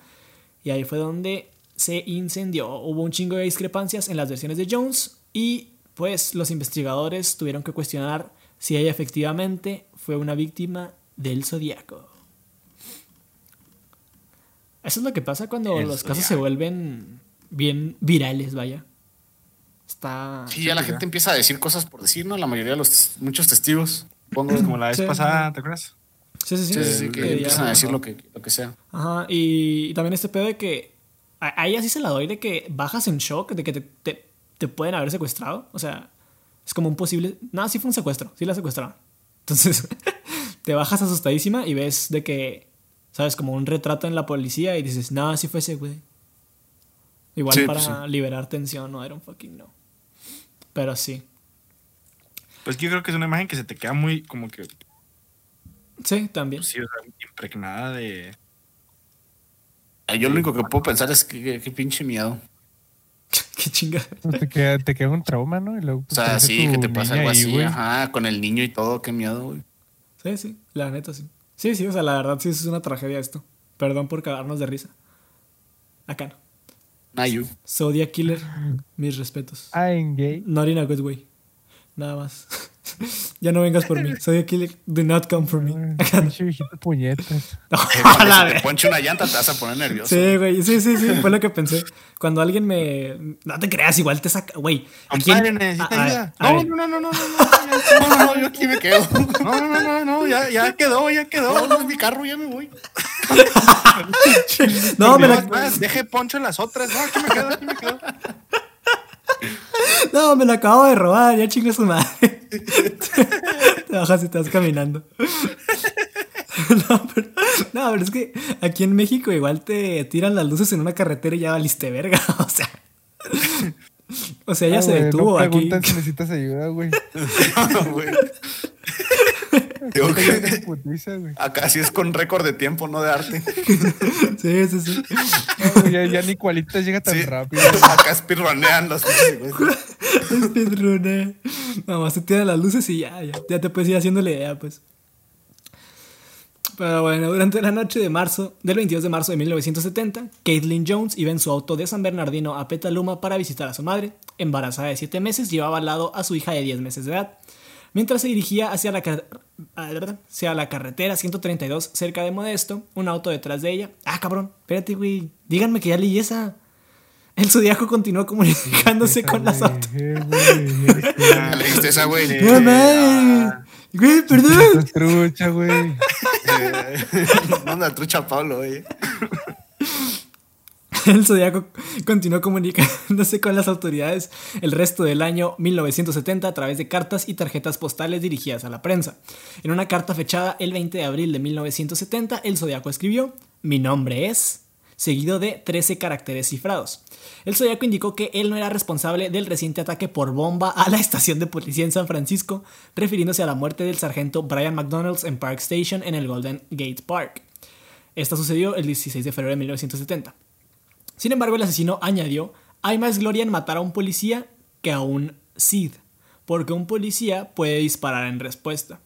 Y ahí fue donde se incendió. Hubo un chingo de discrepancias en las versiones de Jones y pues los investigadores tuvieron que cuestionar si ella efectivamente fue una víctima del zodiaco. Eso es lo que pasa cuando El los casos se vuelven bien virales, vaya. Está. Sí, ya la gente empieza a decir cosas por decir, ¿no? La mayoría de los muchos testigos, pongo. Como la vez Sí. pasada, ¿te acuerdas? Sí, sí, sí. Sí, sí, sí, que ya- empiezan a decir lo que, lo que sea. Ajá, y, y también este pedo de que. A, a ella sí se la doy de que bajas en shock, de que te, te, te pueden haber secuestrado. O sea, es como un posible. No, sí fue un secuestro, sí la secuestraron. Entonces, te bajas asustadísima y ves de que. ¿Sabes? Como un retrato en la policía y dices, no, sí fue ese güey. Igual Sí, para pues sí. liberar tensión, no era un fucking no. Pero sí. Pues que yo creo que es una imagen que se te queda muy como que, Sí, también. pues sí, o sea, impregnada de... Yo lo único que puedo pensar es que, que- que pinche miedo. Qué chinga. Te, queda, te queda un trauma, ¿no? Y luego, O pues, sea, aparece sí, que te pasa algo ahí, así, güey. ajá, con el niño y todo, qué miedo, güey. Sí, sí, la neta sí. Sí, sí, o sea, la verdad sí es una tragedia esto. Perdón por cagarnos de risa. Acá no. Nayu. Zodiac Killer, mis respetos. I'm gay. Not in a good way. Nada más. ya no vengas por mí. Zodiac Killer, do not come for me. Pinche viejito puñetas. Ponche una llanta te vas a poner nervioso. Sí, güey, sí, sí, sí, fue lo que pensé. Cuando alguien me... No te creas, igual te saca... Güey, ¿a quién- Compadre, necesita ayuda. No, no, no, no, no, no, no, No, no, no, yo aquí me quedo. no, no, no, no, no, ya, ya quedó, ya quedó. no mi carro, ya me voy. No, me la, Deje poncho en las otras. No, aquí me quedo, aquí me quedo. no, me la acabo de robar, ya chingo su madre. Te bajas y te vas caminando. No pero, no, pero es que aquí en México igual te tiran las luces en una carretera y ya valiste verga. O sea, o sea, ella Ah, se güey, detuvo no aquí. preguntan si necesitas ayuda, güey. No, que acá sí es con récord de tiempo, no de arte. Sí, sí, sí. No, ya, ya ni cualitas llega tan Sí. rápido. Acá speedrunean los güey. Speedrunner. Nada más te tiran las luces y ya, ya, ya te puedes ir haciendo la idea, pues. Pero bueno, durante la noche de marzo, del 22 de marzo de 1970, Caitlin Jones iba en su auto de San Bernardino a Petaluma para visitar a su madre. Embarazada de 7 meses, llevaba al lado a su hija de 10 meses de edad. Mientras se dirigía hacia la, ah, hacia la carretera 132 cerca de Modesto, un auto detrás de ella. Ah, cabrón, espérate, güey. Díganme que ya leí esa. El zodiaco continuó comunicándose con las autos. Tú. ¿Ya leíste esa, güey? No mames. Güey, perdón. Estás trucha, güey. Manda trucha a Pablo, güey. El Zodíaco continuó comunicándose con las autoridades el resto del año 1970 a través de cartas y tarjetas postales dirigidas a la prensa. En una carta fechada el 20 de abril de 1970, el Zodíaco escribió: Mi nombre es. seguido de 13 caracteres cifrados. El Zodíaco indicó que él no era responsable del reciente ataque por bomba a la estación de policía en San Francisco, refiriéndose a la muerte del sargento Brian McDonalds en Park Station en el Golden Gate Park. Esta sucedió el 16 de febrero de 1970. Sin embargo, el asesino añadió, hay más gloria en matar a un policía que a un Sid, porque un policía puede disparar en respuesta.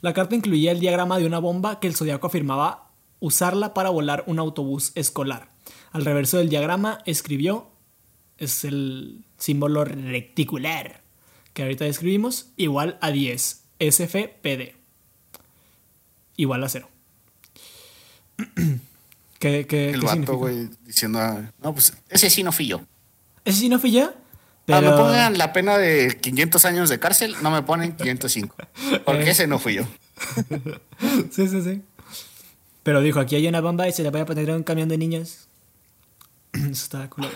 La carta incluía el diagrama de una bomba que el zodiaco afirmaba usarla para volar un autobús escolar. Al reverso del diagrama escribió, es el símbolo reticular que ahorita describimos, igual a 10, SFPD. igual a cero. ¿Qué, qué, El qué vato, güey, diciendo, ah, no, pues ese sí no fui yo. Ese sí no fui yo, pero... me pongan la pena de 500 años de cárcel, no me ponen 505. Eh. Porque ese no fui yo. Sí, sí, sí. Pero dijo, aquí hay una bomba y se le voy a poner a un camión de niños. Eso estaba culo.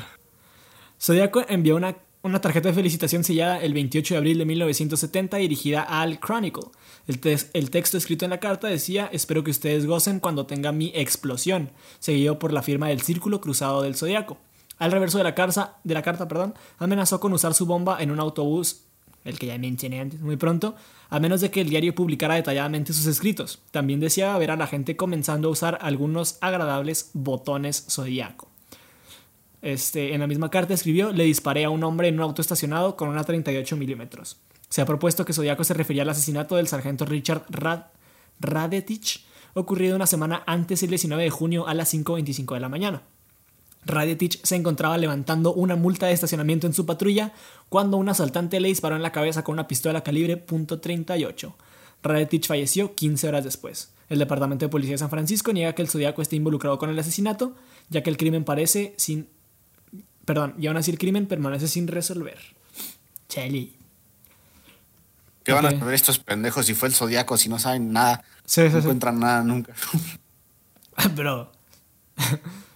Zodiaco envió una, una tarjeta de felicitación sellada el 28 de abril de 1970 dirigida al Chronicle. El, texto escrito en la carta decía, espero que ustedes gocen cuando tenga mi explosión, seguido por la firma del Círculo Cruzado del Zodiaco. Al reverso de la, carta, perdón, amenazó con usar su bomba en un autobús, el que ya mencioné antes, muy pronto, a menos de que el diario publicara detalladamente sus escritos. También deseaba ver a la gente comenzando a usar algunos agradables botones zodiaco. Este, en la misma carta escribió, le disparé a un hombre en un auto estacionado con una 38 milímetros. Se ha propuesto que Zodiaco se refería al asesinato del sargento Richard Rad Radetich, ocurrido una semana antes, el 19 de junio a las 5.25 de la mañana. Radetich se encontraba levantando una multa de estacionamiento en su patrulla cuando un asaltante le disparó en la cabeza con una pistola calibre .38. Radetich falleció 15 horas después. El Departamento de Policía de San Francisco niega que el Zodiaco esté involucrado con el asesinato, ya que el crimen parece sin... Perdón, y aún así el crimen permanece sin resolver. Chale. ¿Qué van a saber estos pendejos si fue el zodiaco, si no saben nada? Sí, No sí, encuentran nada nunca. Pero...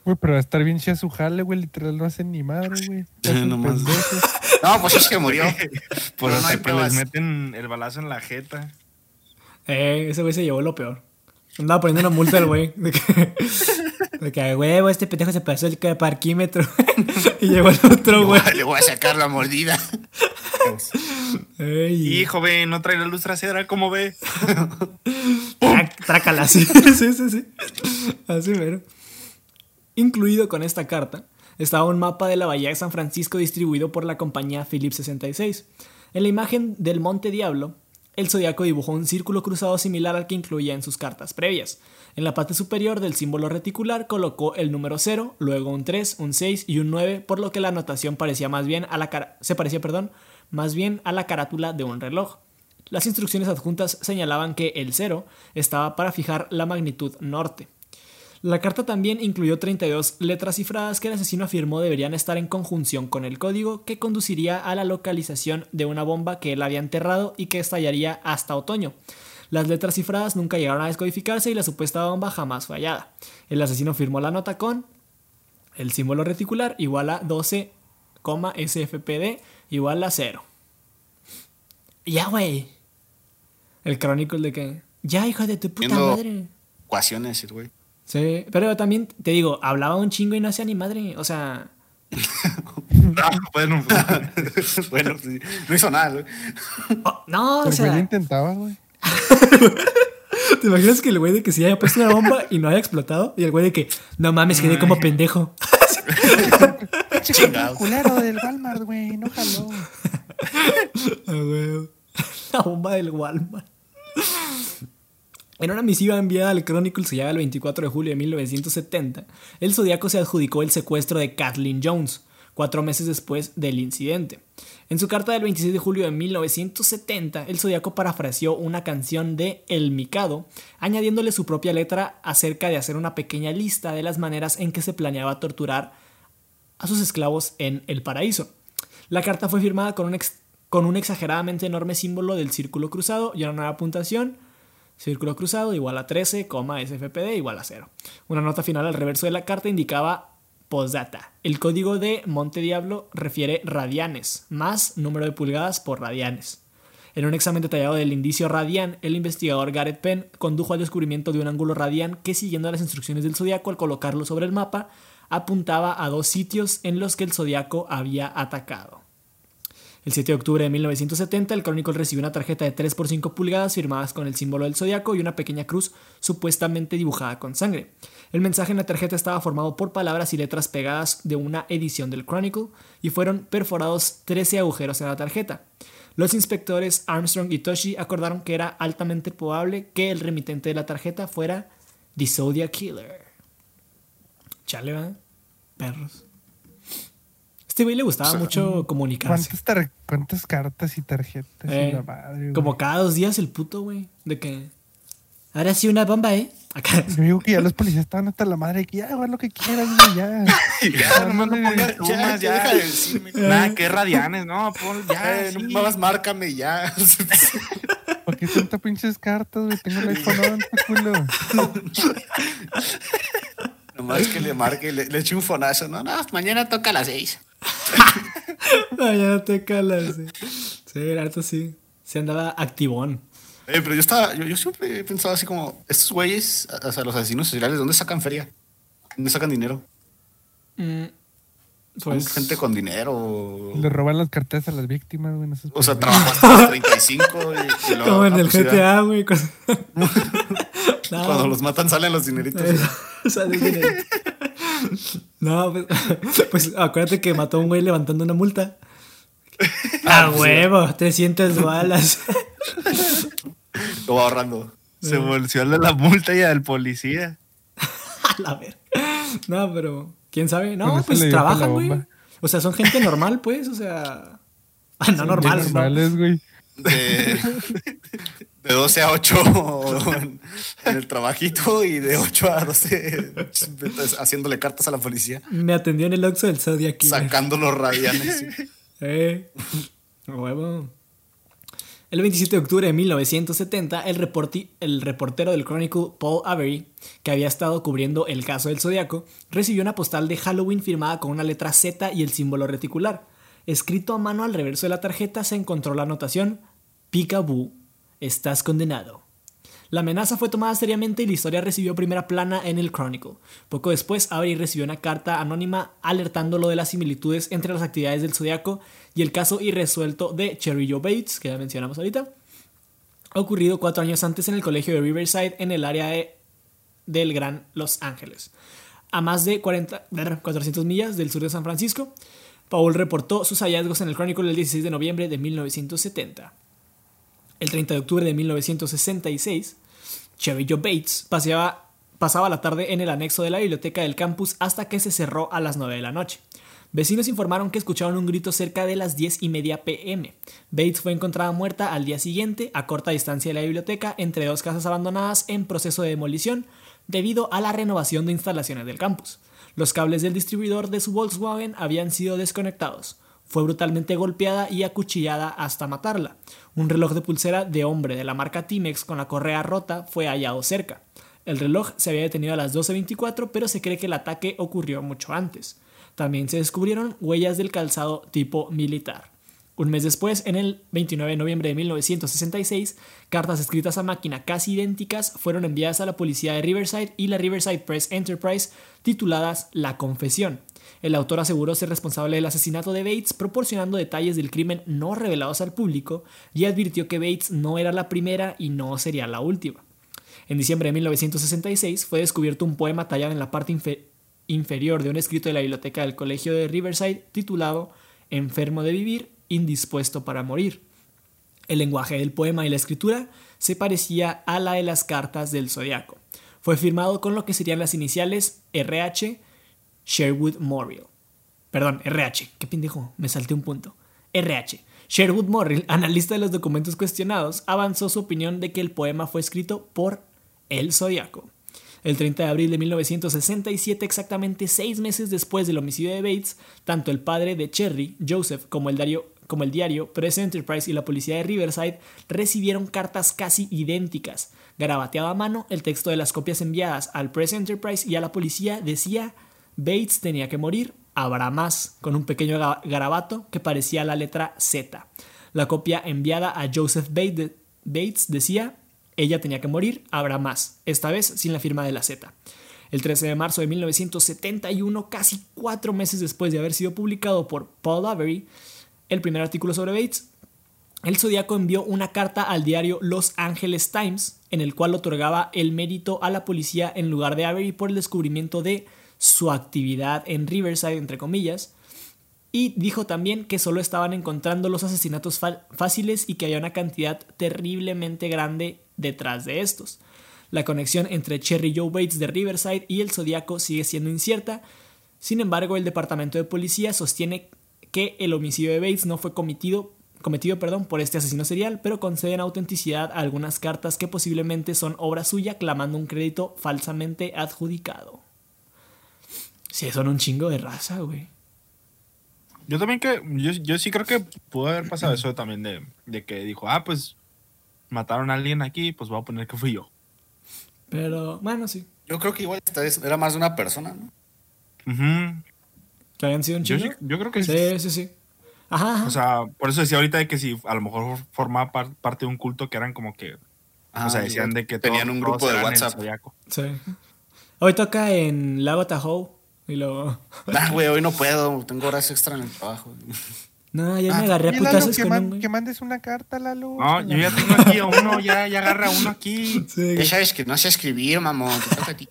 Güey, pero va a estar bien chida su jale, güey. Literal, no hacen ni madre, güey. No. No, pues es que murió. Por Pero no les meten el balazo en la jeta. Eh, ese güey se llevó lo peor. Andaba poniendo una multa al güey. De que, de que, "A huevo, este pendejo se pasó el parquímetro. y llegó el otro, güey. Le voy a sacar la mordida. Ey, Y joven, no trae la luz trasera, ¿cómo ve? Trá- Trácala, sí, sí, sí, sí. Así mero. Incluido con esta carta estaba un mapa de la Bahía de San Francisco distribuido por la compañía Philips 66. En la imagen del Monte Diablo, el zodiaco dibujó un círculo cruzado similar al que incluía en sus cartas previas. En la parte superior del símbolo reticular colocó el número 0, luego un 3, un 6 y un 9, por lo que la anotación parecía más bien a la cara- se parecía, perdón, más bien a la carátula de un reloj. Las instrucciones adjuntas señalaban que el 0 estaba para fijar la magnitud norte. La carta también incluyó 32 letras cifradas que el asesino afirmó deberían estar en conjunción con el código que conduciría a la localización de una bomba que él había enterrado y que estallaría hasta otoño. Las letras cifradas nunca llegaron a descodificarse y la supuesta bomba jamás fue hallada. El asesino firmó la nota con el símbolo reticular igual a 12, SFPD igual a 0. Ya, güey. El Chronicle de que. Ya, hijo de tu puta madre. Ecuaciones, el güey. Sí, pero también te digo, hablaba un chingo y no hacía ni madre. O sea, Ah, bueno, bueno, sí. No hizo nada, güey. oh, no, o El lo sea, intentaba, güey. ¿te imaginas que el güey de que sí haya puesto una bomba y no haya explotado? Y el güey de que, no mames, quedé como pendejo. Chingado. culero del Walmart, güey. No jaló. Ah, güey. La bomba del Walmart. En una misiva enviada al Chronicle sellada el 24 de julio de 1970, el Zodíaco se adjudicó el secuestro de Kathleen Jones, cuatro meses después del incidente. En su carta del 26 de julio de 1970, el Zodíaco parafraseó una canción de El Mikado, añadiéndole su propia letra acerca de hacer una pequeña lista de las maneras en que se planeaba torturar a sus esclavos en el paraíso. La carta fue firmada con un, con un exageradamente enorme símbolo del círculo cruzado y una nueva puntuación. Círculo cruzado igual a 13, coma, SFPD igual a 0. Una nota final al reverso de la carta indicaba El código de Monte Diablo refiere radianes, más número de pulgadas por radianes. En un examen detallado del indicio radian, el investigador Garrett Penn condujo al descubrimiento de un ángulo radian que, siguiendo las instrucciones del zodiaco al colocarlo sobre el mapa, apuntaba a dos sitios en los que el zodiaco había atacado. El 7 de octubre de 1970, el Chronicle recibió una tarjeta de 3 por 5 pulgadas firmadas con el símbolo del zodiaco y una pequeña cruz supuestamente dibujada con sangre. El mensaje en la tarjeta estaba formado por palabras y letras pegadas de una edición del Chronicle y fueron perforados 13 agujeros en la tarjeta. Los inspectores Armstrong y Toshi acordaron que era altamente probable que el remitente de la tarjeta fuera The Zodiac Killer. Chale, ¿verdad? Perros. Este güey le gustaba mucho comunicarse. ¿Cuántas, tar- ¿Cuántas cartas y tarjetas? y Eh, la madre? Como cada dos días el puto, güey. De que. Ahora sí una bomba, ¿eh? Acá. Yo digo que ya los policías estaban hasta la madre que ya, haz lo que quieras, güey, ya. Ya, nomás no pongas Ya, sumas, ya, ya. deja de decirme. Nada, que radianes, no, pon, ya. Sí. no más márcame ya. ¿Por qué tanta pinches cartas, güey? Tengo el iPhone 11, culo. Nomás que le marque, le, le eche un fonazo. No, no, mañana toca a las seis. Ay, ya no te calas. Sí, neta sí. Se andaba activón. Eh, pero yo estaba, yo, yo siempre he pensado así como, estos güeyes, o sea, los asesinos seriales, ¿dónde sacan feria? ¿Dónde sacan dinero? Mm, Son Pues. gente con dinero. Le roban las cartas a las víctimas, güey. no O sea, pendejo. trabajo hasta los 35 y, y luego, Como en ah, el pues, GTA, güey. con- No, Cuando los matan salen los dineritos. Dinero. No, pues, pues acuérdate que mató a un güey levantando una multa. A huevo, 300 balas. Lo va ahorrando. Se volvió a la multa y al policía. A la ver. No, pero quién sabe. No, pues trabajan, güey. O sea, son gente normal, pues. O sea. Ah, no normal. Bien ¿no? normales, güey. De, de 12 a 8 en, en el trabajito y de 8 a 12 haciéndole cartas a la policía, Me atendió en el Oxxo del Zodiac. güey. sacando los radianes. Eh, a huevo. El 27 de octubre de 1970, el, reportero del Chronicle, Paul Avery, que había estado cubriendo el caso del Zodíaco, recibió una postal de Halloween firmada con una letra Z y el símbolo reticular. Escrito a mano al reverso de la tarjeta se encontró la anotación Peekaboo, estás condenado. La amenaza fue tomada seriamente y la historia recibió primera plana en el Chronicle. Poco después, Avery recibió una carta anónima alertándolo de las similitudes entre las actividades del Zodiaco y el caso irresuelto de Cherry Joe Bates, que ya mencionamos ahorita, ocurrido cuatro años antes en el colegio de Riverside en el área de- del Gran Los Ángeles. A más de 40, ver, 400 millas del sur de San Francisco, Paul reportó sus hallazgos en el Chronicle el 16 de noviembre de 1970. El 30 de octubre de 1966, Joe Bates paseaba- pasaba la tarde en el anexo de la biblioteca del campus hasta que se cerró a las 9 de la noche. Vecinos informaron que escucharon un grito cerca de las 10 y media pm. Bates fue encontrada muerta al día siguiente a corta distancia de la biblioteca entre dos casas abandonadas en proceso de demolición debido a la renovación de instalaciones del campus. Los cables del distribuidor de su Volkswagen habían sido desconectados. Fue brutalmente golpeada y acuchillada hasta matarla. Un reloj de pulsera de hombre de la marca Timex con la correa rota fue hallado cerca. El reloj se había detenido a las 12.24, pero se cree que el ataque ocurrió mucho antes. También se descubrieron huellas del calzado tipo militar. Un mes después, en el 29 de noviembre de 1966, cartas escritas a máquina casi idénticas fueron enviadas a la policía de Riverside y la Riverside Press Enterprise tituladas La Confesión. El autor aseguró ser responsable del asesinato de Bates, proporcionando detalles del crimen no revelados al público y advirtió que Bates no era la primera y no sería la última. En diciembre de 1966 fue descubierto un poema tallado en la parte infe- inferior de un escrito de la biblioteca del colegio de Riverside titulado Enfermo de vivir, indispuesto para morir. El lenguaje del poema y la escritura se parecía a la de las cartas del zodiaco. Fue firmado con lo que serían las iniciales RH Sherwood Morrill. Perdón, RH, qué pendejo, me salté un punto. RH. Sherwood Morrill, analista de los documentos cuestionados, avanzó su opinión de que el poema fue escrito por el Zodíaco. El 30 de abril de 1967, exactamente seis meses después del homicidio de Bates, tanto el padre de Cherry, Joseph, como el diario, Press Enterprise y la policía de Riverside recibieron cartas casi idénticas. Garabateado a mano, el texto de las copias enviadas al Press Enterprise y a la policía decía Bates tenía que morir, habrá más, con un pequeño ga- garabato que parecía la letra Z. La copia enviada a Joseph Bate- Bates decía ella tenía que morir, habrá más, esta vez sin la firma de la Z. El 13 de marzo de 1971, casi cuatro meses después de haber sido publicado por Paul Avery, el primer artículo sobre Bates, el Zodíaco envió una carta al diario Los Angeles Times, en el cual otorgaba el mérito a la policía en lugar de Avery por el descubrimiento de su actividad en Riverside, entre comillas, y dijo también que solo estaban encontrando los asesinatos fáciles y que había una cantidad terriblemente grande detrás de estos. La conexión entre Cherry Joe Bates de Riverside y el Zodíaco sigue siendo incierta. Sin embargo, el departamento de policía sostiene que el homicidio de Bates no fue cometido, cometido perdón, por este asesino serial, pero conceden autenticidad a algunas cartas que posiblemente son obra suya, clamando un crédito falsamente adjudicado. Sí, son un chingo de raza, güey. Yo también que, yo, yo sí creo que pudo haber pasado eso también de, de que dijo, ah, pues mataron a alguien aquí, pues voy a poner que fui yo. Pero, bueno, sí. Yo creo que igual esta vez era más de una persona, ¿no? Ujú. Que habían sido un yo, chingo. sí- yo creo que sí. Sí, sí, sí. Ajá, ajá. O sea, por eso decía ahorita de que si a lo mejor formaba par- parte de un culto que eran como que, Ah, o sea, decían de que tenían todos- un grupo de WhatsApp. sí. Hoy toca en Lago Tahoe. Y luego. Ah, güey, hoy no puedo, tengo horas extra en el trabajo. No, ya Ah, me agarré a putazos que, con man- un güey. que mandes una carta, Lalo. No, yo ya tengo aquí a uno, ya, ya agarra uno aquí. Sí. Ya sabes que no sé escribir, mamón. te toca a ti.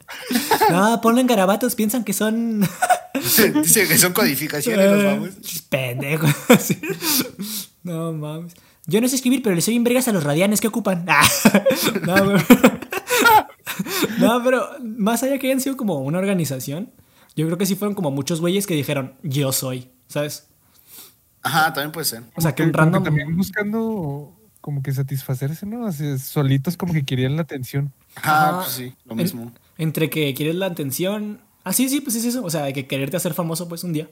No, ponlo en garabatos, piensan que son. Dice que son codificaciones, los vamos. Pendejo. Sí. No mames. Yo no sé escribir, pero le soy bien vergas a los radianes que ocupan. Ah. No, güey. No, pero más allá que hayan sido como una organización, yo creo que sí fueron como muchos güeyes que dijeron, yo soy, ¿sabes? Ajá, también puede ser. O sea, que un random... también buscando como que satisfacerse, ¿no? Así, solitos como que querían la atención. Ajá, Ajá. pues sí, lo En- mismo. entre que quieres la atención. Ah, sí, sí, pues es eso. O sea, de que quererte hacer famoso, pues un día.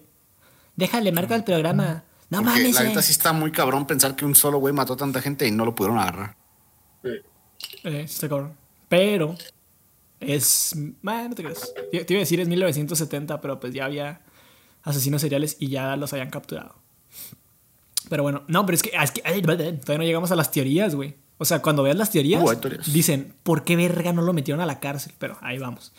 Déjale, marca el programa. No Porque mames, la eh. neta sí está muy cabrón pensar que un solo güey mató a tanta gente y no lo pudieron agarrar. Eh, sí está cabrón. Pero es. Bueno, no te creas. Te iba a decir es 1970, pero pues ya había asesinos seriales y ya los habían capturado. Pero bueno, no, pero es que, es que ay, todavía no llegamos a las teorías, güey. O sea, cuando veas las teorías, Uh, teorías. dicen, ¿por qué verga no lo metieron a la cárcel? Pero ahí vamos.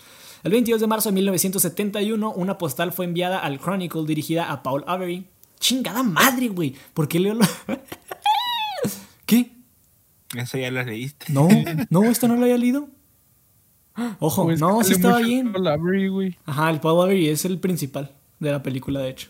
El 22 de marzo de 1971, una postal fue enviada al Chronicle dirigida a Paul Avery. Chingada madre, güey. ¿Por qué leo lo... ¿Qué? Eso ya lo leíste. No, no, esto no lo había leído. Ojo, Pues, no, sí estaba bien. Paul Avery, güey. Ajá, el Paul Avery es el principal de la película, de hecho.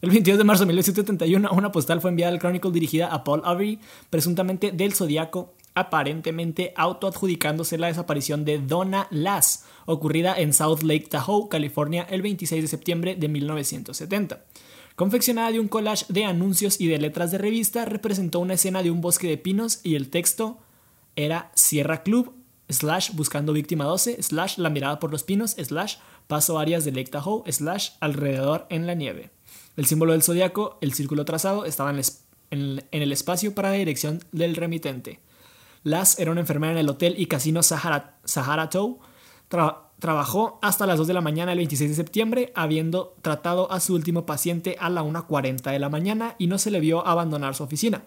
El 22 de marzo de 1971, una postal fue enviada al Chronicle dirigida a Paul Avery, presuntamente del Zodíaco, aparentemente autoadjudicándose la desaparición de Donna Lass, ocurrida en South Lake Tahoe, California, el 26 de septiembre de 1970. Confeccionada de un collage de anuncios y de letras de revista, representó una escena de un bosque de pinos y el texto era Sierra Club, slash buscando víctima 12, slash la mirada por los pinos, slash paso áreas de Lake slash alrededor en la nieve. El símbolo del zodiaco, el círculo trazado, estaba en el, espacio para la dirección del remitente. Lass era una enfermera en el hotel y casino Sahara, Sahara trabajó hasta las 2 de la mañana el 26 de septiembre, habiendo tratado a su último paciente a la 1.40 de la mañana y no se le vio abandonar su oficina.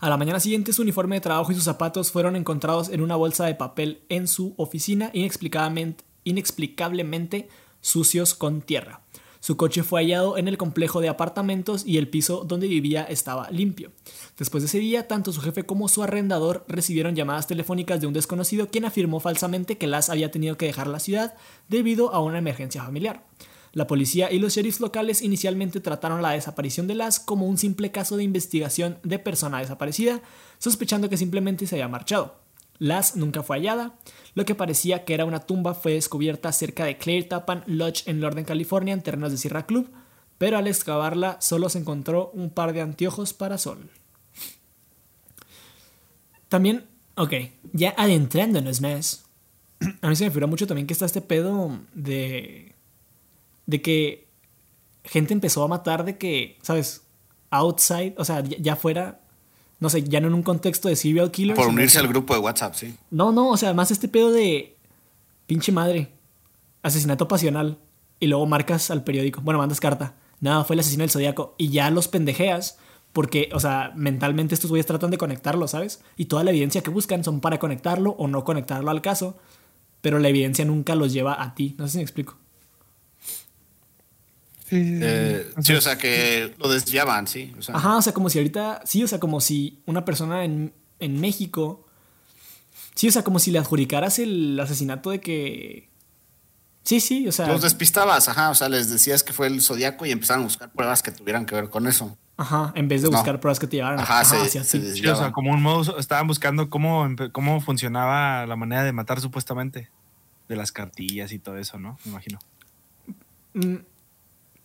A la mañana siguiente su uniforme de trabajo y sus zapatos fueron encontrados en una bolsa de papel en su oficina, inexplicablemente, inexplicablemente sucios con tierra. Su coche fue hallado en el complejo de apartamentos y el piso donde vivía estaba limpio. Después de ese día, tanto su jefe como su arrendador recibieron llamadas telefónicas de un desconocido quien afirmó falsamente que Las había tenido que dejar la ciudad debido a una emergencia familiar. La policía y los sheriffs locales inicialmente trataron la desaparición de Las como un simple caso de investigación de persona desaparecida, sospechando que simplemente se había marchado. Las nunca fue hallada. Lo que parecía que era una tumba fue descubierta cerca de Claire Tappan Lodge en Lorden, California, en terrenos de Sierra Club, pero al excavarla solo se encontró un par de anteojos para sol. También, ok, ya adentrándonos más, a mí se me figura mucho también que está este pedo de de que gente empezó a matar de que, ¿sabes? Outside, o sea, ya, fuera, no sé, ya no en un contexto de serial killer. Por unirse que- al grupo de WhatsApp, sí. No, no, o sea, más este pedo de pinche madre, asesinato pasional, y luego marcas al periódico, bueno, mandas carta, nada, fue el asesino del zodiaco, y ya los pendejeas, porque, o sea, mentalmente estos güeyes tratan de conectarlo, ¿sabes? Y toda la evidencia que buscan son para conectarlo o no conectarlo al caso, pero la evidencia nunca los lleva a ti, no sé si me explico. Sí, sí, sí. Eh, O sí, sea, o sea que lo desviaban, sí. O sea, Ajá, o sea, como si ahorita, sí, o sea, como si una persona en, en México, sí, o sea, como si le adjudicaras el asesinato de que... Sí, sí, o sea... Los despistabas, ajá, o sea, les decías que fue el zodiaco y empezaron a buscar pruebas que tuvieran que ver con eso. Ajá, en vez de No. buscar pruebas que te llevaran Ajá, se- se des- Sí, o sea, como un modo, estaban buscando cómo, cómo funcionaba la manera de matar supuestamente. De las cartillas y todo eso, ¿no? Me imagino. Mm,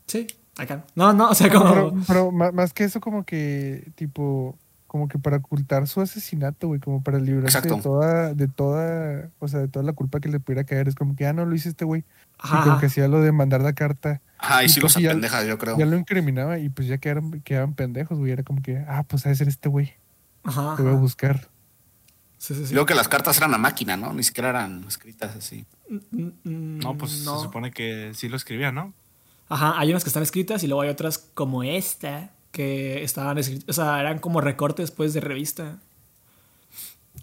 sí, Acá. No, no, o sea, como. Pero, más que eso, como que, tipo, como que para ocultar su asesinato, güey, como para librarse de toda, de toda, o sea, de toda la culpa que le pudiera caer. Es como que, ah, no lo hice este güey. Ajá, Y como que hacía lo de mandar la carta, Ajá, y Y sí los pues apendeja, yo creo. ya lo incriminaba y pues ya quedaron, quedaban pendejos, güey. Era como que, ah, pues ha de ser este güey, Ajá, te voy a buscar. Sí, sí, sí. Creo que las cartas eran a máquina, ¿no? Ni siquiera eran escritas así. No, pues no. se supone que sí lo escribía, ¿no? Ajá, hay unas que están escritas y luego hay otras como esta que estaban escritas, o sea, eran como recortes pues de revista.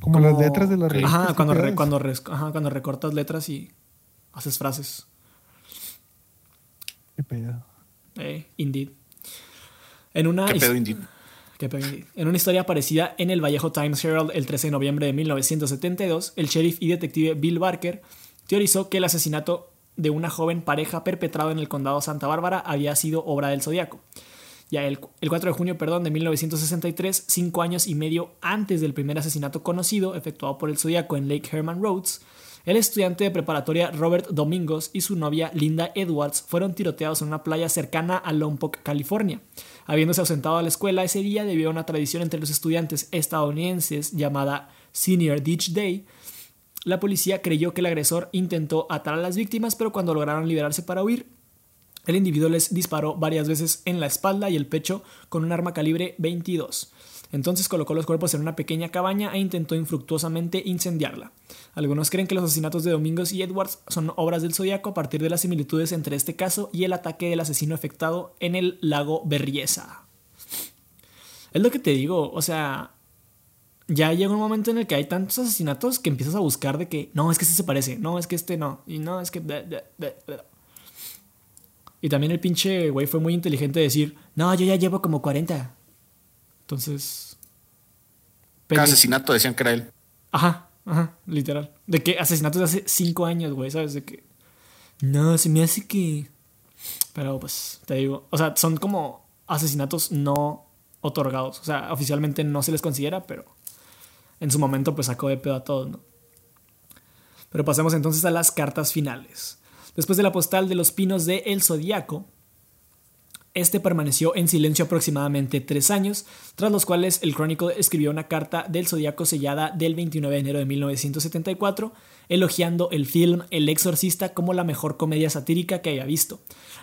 Como, las letras de la revista. Ajá, cuando, re- cuando, ajá, cuando recortas letras y haces frases. Qué pedo. Eh, indeed. En una, ¿Qué pedo, Indy? qué pedo, indeed. En una historia parecida en el Vallejo Times Herald el 13 de noviembre de 1972, el sheriff y detective Bill Barker teorizó que el asesinato de una joven pareja perpetrado en el condado Santa Bárbara había sido obra del Zodíaco. Ya el, el 4 de junio perdón, de 1963, cinco años y medio antes del primer asesinato conocido efectuado por el Zodíaco en Lake Herman Roads, el estudiante de preparatoria Robert Domingos y su novia Linda Edwards fueron tiroteados en una playa cercana a Lompoc, California. Habiéndose ausentado a la escuela ese día debido a una tradición entre los estudiantes estadounidenses llamada Senior Ditch Day, la policía creyó que el agresor intentó atar a las víctimas, pero cuando lograron liberarse para huir, el individuo les disparó varias veces en la espalda y el pecho con un arma calibre 22. Entonces colocó los cuerpos en una pequeña cabaña e intentó infructuosamente incendiarla. Algunos creen que los asesinatos de Domingos y Edwards son obras del Zodíaco a partir de las similitudes entre este caso y el ataque del asesino efectuado en el lago Berriesa. Es lo que te digo, o sea, ya llega un momento en el que hay tantos asesinatos que empiezas a buscar de que no, es que este se parece, no, es que este no, y no, es que. bla, bla, bla, bla". Y también el pinche güey fue muy inteligente de decir, no, yo ya llevo como 40. Entonces. Cada asesinato decían que era él. Ajá, ajá, literal. De que asesinatos de hace 5 años, güey, ¿sabes? De que. No, se me hace que. Pero pues, te digo. O sea, son como asesinatos no otorgados. O sea, oficialmente no se les considera, pero en su momento pues sacó de pedo a todos, ¿no? Pero pasemos entonces a las cartas finales. Después de la postal de los pinos de El Zodíaco, este permaneció en silencio aproximadamente tres años, tras los cuales el Chronicle escribió una carta del Zodíaco sellada del 29 de enero de 1974, elogiando el film El Exorcista como la mejor comedia satírica que haya visto.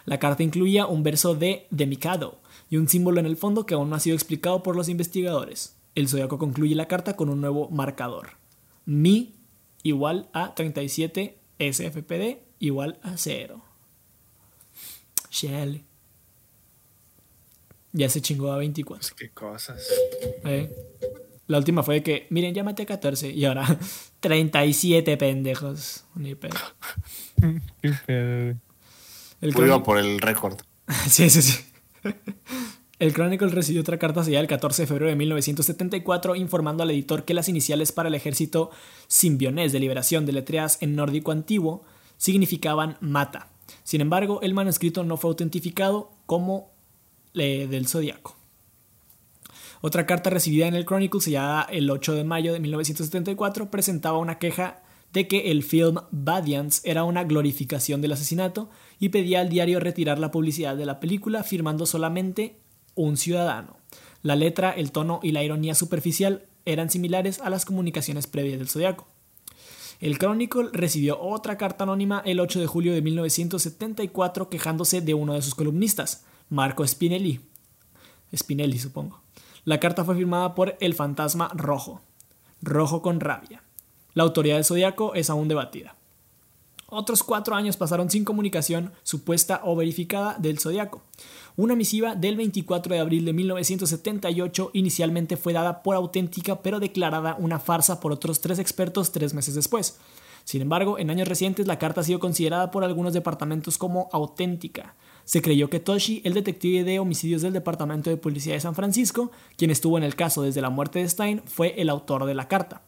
La carta incluía un verso de The Mikado y un símbolo en el fondo que aún no ha sido explicado por los investigadores. El Zodíaco concluye la carta con un nuevo marcador. Mi igual a 37 SFPD igual a 0. Shell. Ya se chingó a 24. Qué cosas. ¿eh? La última fue de que, miren, ya maté 14 y ahora 37 pendejos. Ni pedo. Qué pedo, güey. El iba Chronicle- por el récord. Sí, sí, sí. El Chronicle recibió otra carta sellada el 14 de febrero de 1974 informando al editor que las iniciales para el ejército simbionés de liberación de letreas en nórdico antiguo significaban mata. Sin embargo, el manuscrito no fue autentificado como eh, del zodiaco. Otra carta recibida en el Chronicle, sellada el 8 de mayo de 1974, presentaba una queja de que el film Badians era una glorificación del asesinato y pedía al diario retirar la publicidad de la película firmando solamente un ciudadano. La letra, el tono y la ironía superficial eran similares a las comunicaciones previas del Zodiaco. El Chronicle recibió otra carta anónima el 8 de julio de 1974 quejándose de uno de sus columnistas, Marco Spinelli. Spinelli, supongo. La carta fue firmada por el fantasma rojo, rojo con rabia. La autoridad del zodiaco es aún debatida. Otros cuatro años pasaron sin comunicación supuesta o verificada del zodiaco. Una misiva del 24 de abril de 1978 inicialmente fue dada por auténtica pero declarada una farsa por otros tres expertos tres meses después. Sin embargo, en años recientes la carta ha sido considerada por algunos departamentos como auténtica. Se creyó que Toshi, el detective de homicidios del Departamento de Policía de San Francisco, quien estuvo en el caso desde la muerte de Stein, fue el autor de la carta.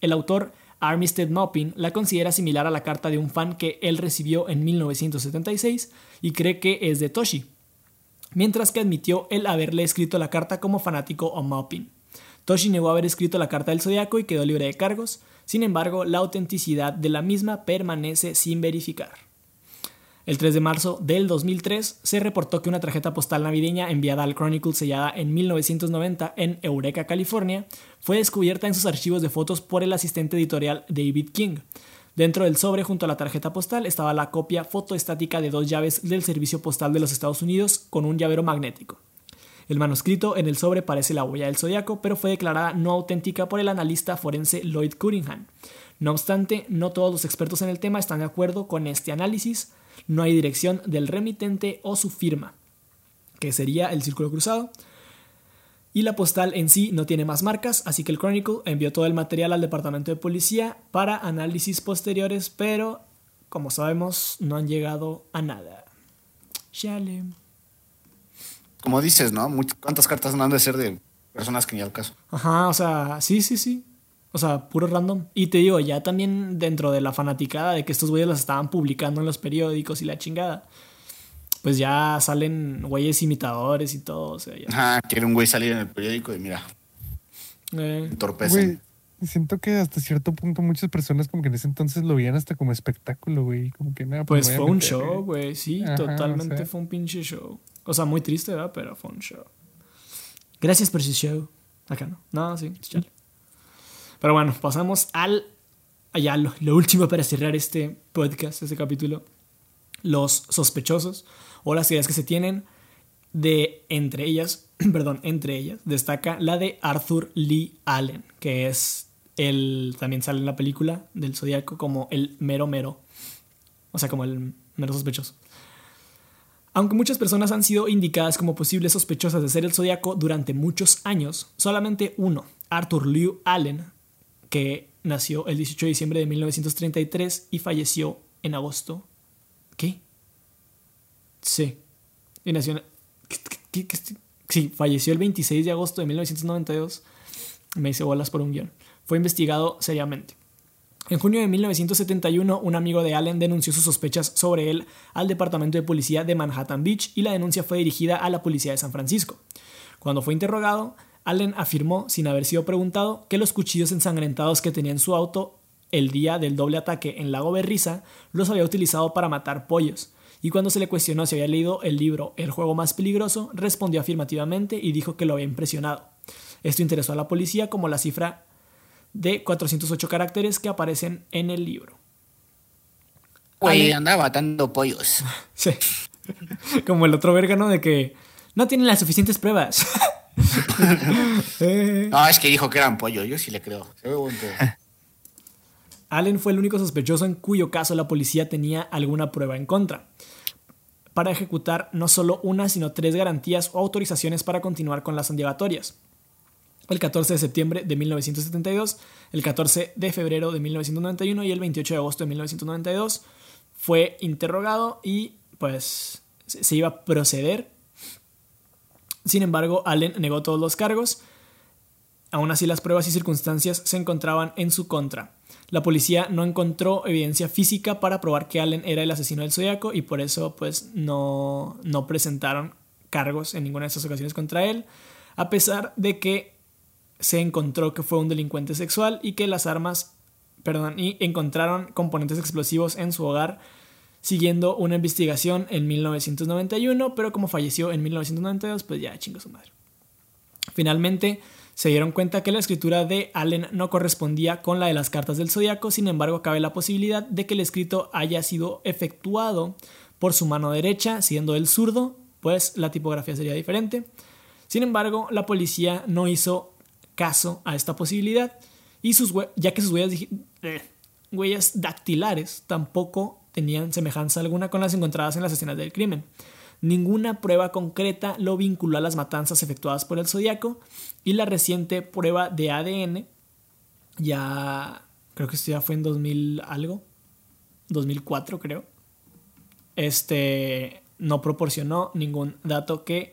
El autor, Armistead Maupin, la considera similar a la carta de un fan que él recibió en 1976 y cree que es de Toshi, mientras que admitió el haberle escrito la carta como fanático a Maupin. Toshi negó haber escrito la carta del zodiaco y quedó libre de cargos, sin embargo, la autenticidad de la misma permanece sin verificar. El 3 de marzo del 2003 se reportó que una tarjeta postal navideña enviada al Chronicle sellada en 1990 en Eureka, California, fue descubierta en sus archivos de fotos por el asistente editorial David King. Dentro del sobre junto a la tarjeta postal estaba la copia fotoestática de dos llaves del Servicio Postal de los Estados Unidos con un llavero magnético. El manuscrito en el sobre parece la huella del zodiaco, pero fue declarada no auténtica por el analista forense Lloyd Cunningham. No obstante, no todos los expertos en el tema están de acuerdo con este análisis, no hay dirección del remitente o su firma, que sería el círculo cruzado. Y la postal en sí no tiene más marcas, así que el Chronicle envió todo el material al departamento de policía para análisis posteriores, pero como sabemos no han llegado a nada. Chale. Como dices, ¿no? ¿Cuántas cartas no han de ser de personas que ni al caso? Ajá, o sea, sí, sí, sí. O sea, puro random. Y te digo, ya también dentro de la fanaticada de que estos güeyes las estaban publicando en los periódicos y la chingada. Pues ya salen güeyes imitadores y todo. O sea, ya. Ajá, quiere un güey salir en el periódico y mira. Eh. Güey, siento que hasta cierto punto muchas personas como que en ese entonces lo veían hasta como espectáculo, güey. Como que nada. Pues, pues fue un show, güey. Sí, totalmente fue un pinche show. O sea, muy triste, ¿verdad? Pero fue un show. Gracias por su show. Acá no. No, sí, chale. Pero bueno, pasamos al. Allá, lo, último para cerrar este podcast, este capítulo. Los sospechosos o las ideas que se tienen de entre ellas, perdón, entre ellas, destaca la de Arthur Lee Allen, que es el. También sale en la película del Zodíaco como el mero mero. O sea, como el mero sospechoso. Aunque muchas personas han sido indicadas como posibles sospechosas de ser el zodiaco durante muchos años, solamente uno, Arthur Lee Allen, que nació el 18 de diciembre de 1933 y falleció en agosto. ¿Qué? Sí. Y nació Sí, falleció el 26 de agosto de 1992. Me hice bolas por un guion. Fue investigado seriamente. En junio de 1971, un amigo de Allen denunció sus sospechas sobre él al Departamento de Policía de Manhattan Beach y la denuncia fue dirigida a la Policía de San Francisco. Cuando fue interrogado, Allen afirmó, sin haber sido preguntado, que los cuchillos ensangrentados que tenía en su auto el día del doble ataque en Lago Berriza los había utilizado para matar pollos. Y cuando se le cuestionó si había leído el libro El juego más peligroso, respondió afirmativamente y dijo que lo había impresionado. Esto interesó a la policía como la cifra de 408 caracteres que aparecen en el libro. Güey, andaba matando pollos. sí. Como el otro verga, ¿no? De que no tienen las suficientes pruebas. no, es que dijo que eran pollo, yo sí le creo. Allen fue el único sospechoso en cuyo caso la policía tenía alguna prueba en contra, para ejecutar no solo una, sino tres garantías o autorizaciones para continuar con las indagatorias. El 14 de septiembre de 1972, el 14 de febrero de 1991 y el 28 de agosto de 1992 fue interrogado y pues se iba a proceder sin embargo, Allen negó todos los cargos. Aún así, las pruebas y circunstancias se encontraban en su contra. La policía no encontró evidencia física para probar que Allen era el asesino del zodiaco y por eso pues no, no presentaron cargos en ninguna de estas ocasiones contra él, a pesar de que se encontró que fue un delincuente sexual y que las armas, perdón, y encontraron componentes explosivos en su hogar siguiendo una investigación en 1991, pero como falleció en 1992, pues ya chingo su madre. Finalmente, se dieron cuenta que la escritura de Allen no correspondía con la de las cartas del zodiaco, sin embargo, cabe la posibilidad de que el escrito haya sido efectuado por su mano derecha, siendo el zurdo, pues la tipografía sería diferente. Sin embargo, la policía no hizo caso a esta posibilidad y sus ya que sus huellas, eh, huellas dactilares tampoco tenían semejanza alguna con las encontradas en las escenas del crimen. Ninguna prueba concreta lo vinculó a las matanzas efectuadas por el Zodíaco y la reciente prueba de ADN, ya creo que esto ya fue en 2000 algo, 2004 creo, este no proporcionó ningún dato que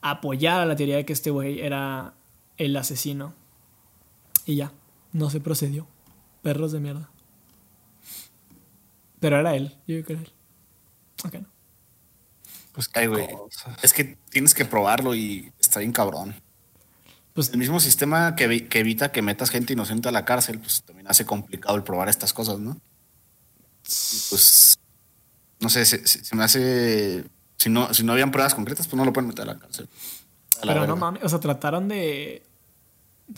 apoyara la teoría de que este güey era el asesino. Y ya, no se procedió. Perros de mierda. Pero era él, yo creo que era él. Ok, no. Pues cae, güey. Es que tienes que probarlo y está bien cabrón. Pues el mismo sistema que, que, evita que metas gente inocente a la cárcel, pues también hace complicado el probar estas cosas, ¿no? pues no sé, se, se me hace. Si no, si no habían pruebas concretas, pues no lo pueden meter a la cárcel. Pero no mames, o sea, trataron de.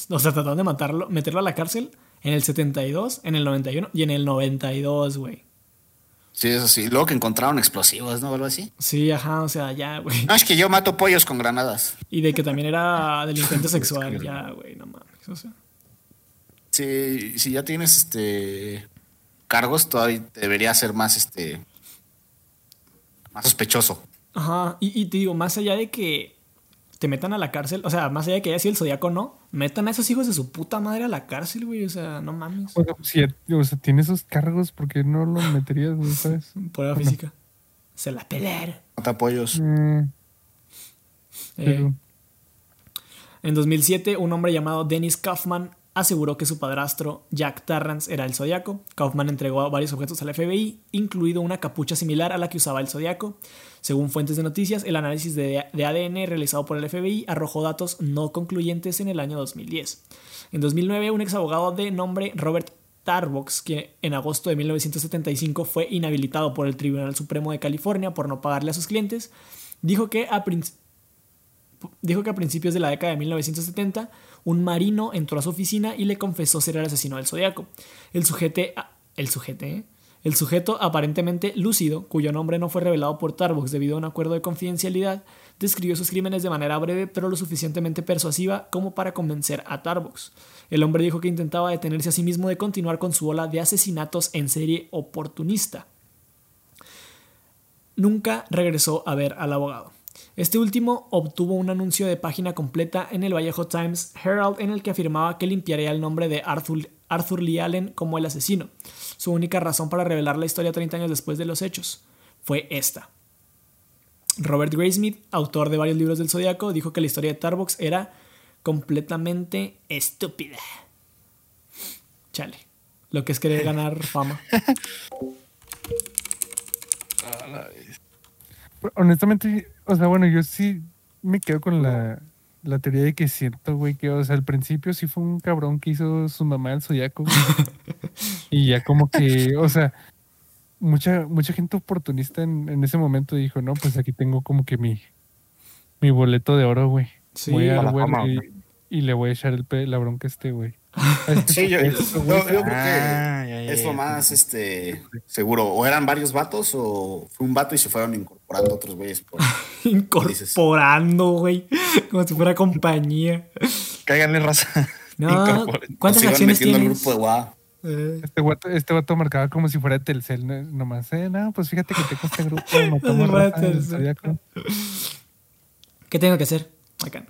O sea, trataron de matarlo, meterlo a la cárcel en el 72, en el 91 y en el 92, güey. Sí, eso sí. Luego que encontraron explosivos, ¿no? O algo así. Sí, ajá, o sea, ya, güey. No, es que yo mato pollos con granadas. Y de que también era delincuente sexual, ya, güey, no mames, o sea. Sí, si ya tienes este cargos, todavía debería ser más este más sospechoso. Ajá, y, y te digo, más allá de que te metan a la cárcel, o sea, más allá de que haya sido el zodiaco no, metan a esos hijos de su puta madre a la cárcel, güey, o sea, no mames. O sea, si, o sea, tiene esos cargos, ¿por qué no los meterías, güey, sabes? Prueba Bueno. física. Se la pelearon. Mata pollos. Mm, Eh, pero- En 2007, un hombre llamado Dennis Kaufman aseguró que su padrastro, Jack Tarrance, era el Zodíaco. Kaufman entregó varios objetos al FBI, incluido una capucha similar a la que usaba el Zodíaco. Según fuentes de noticias, el análisis de, ADN realizado por el FBI arrojó datos no concluyentes en el año 2010. En 2009, un ex abogado de nombre Robert Tarbox, que en agosto de 1975 fue inhabilitado por el Tribunal Supremo de California por no pagarle a sus clientes, dijo que a dijo que a principios de la década de 1970 un marino entró a su oficina y le confesó ser el asesino del zodiaco. El sujete, el sujete, ¿eh? el sujeto aparentemente lúcido, cuyo nombre no fue revelado por Tarbox debido a un acuerdo de confidencialidad, describió sus crímenes de manera breve pero lo suficientemente persuasiva como para convencer a Tarbox. El hombre dijo que intentaba detenerse a sí mismo de continuar con su ola de asesinatos en serie oportunista. Nunca regresó a ver al abogado. Este último obtuvo un anuncio de página completa en el Vallejo Times Herald en el que afirmaba que limpiaría el nombre de Arthur, Arthur Lee Allen como el asesino. Su única razón para revelar la historia 30 años después de los hechos fue esta. Robert Graysmith, autor de varios libros del Zodíaco, dijo que la historia de Tarbox era completamente estúpida. Chale. Lo que es querer ganar fama. Honestamente, o sea, bueno, yo sí me quedo con la, la teoría de que siento, güey, que, o sea, al principio sí fue un cabrón que hizo su mamá el zodiaco. y ya como que, o sea, mucha, mucha gente oportunista en, en ese momento dijo, no, pues aquí tengo como que mi, mi boleto de oro, güey. Sí. voy a, A la güey, fama, y, güey. y le voy a echar el pe- la bronca a este, güey. Este Sí, yo, yo- sujeto, yo- güey. yo creo que Ah, ya, ya, es lo más este seguro. O eran varios vatos o fue un vato y se fueron incorporando otros güeyes. por- Incorporando, güey. Como si fuera compañía. Cáiganle raza. No. ¿cuántas acciones tienes? grupo de WA. Eh, Este vato, este vato marcaba como si fuera Telcel, ¿no? nomás, eh, no, pues fíjate que tengo este grupo, matamos fuera raza Telcel. ¿Qué tengo que hacer? Acá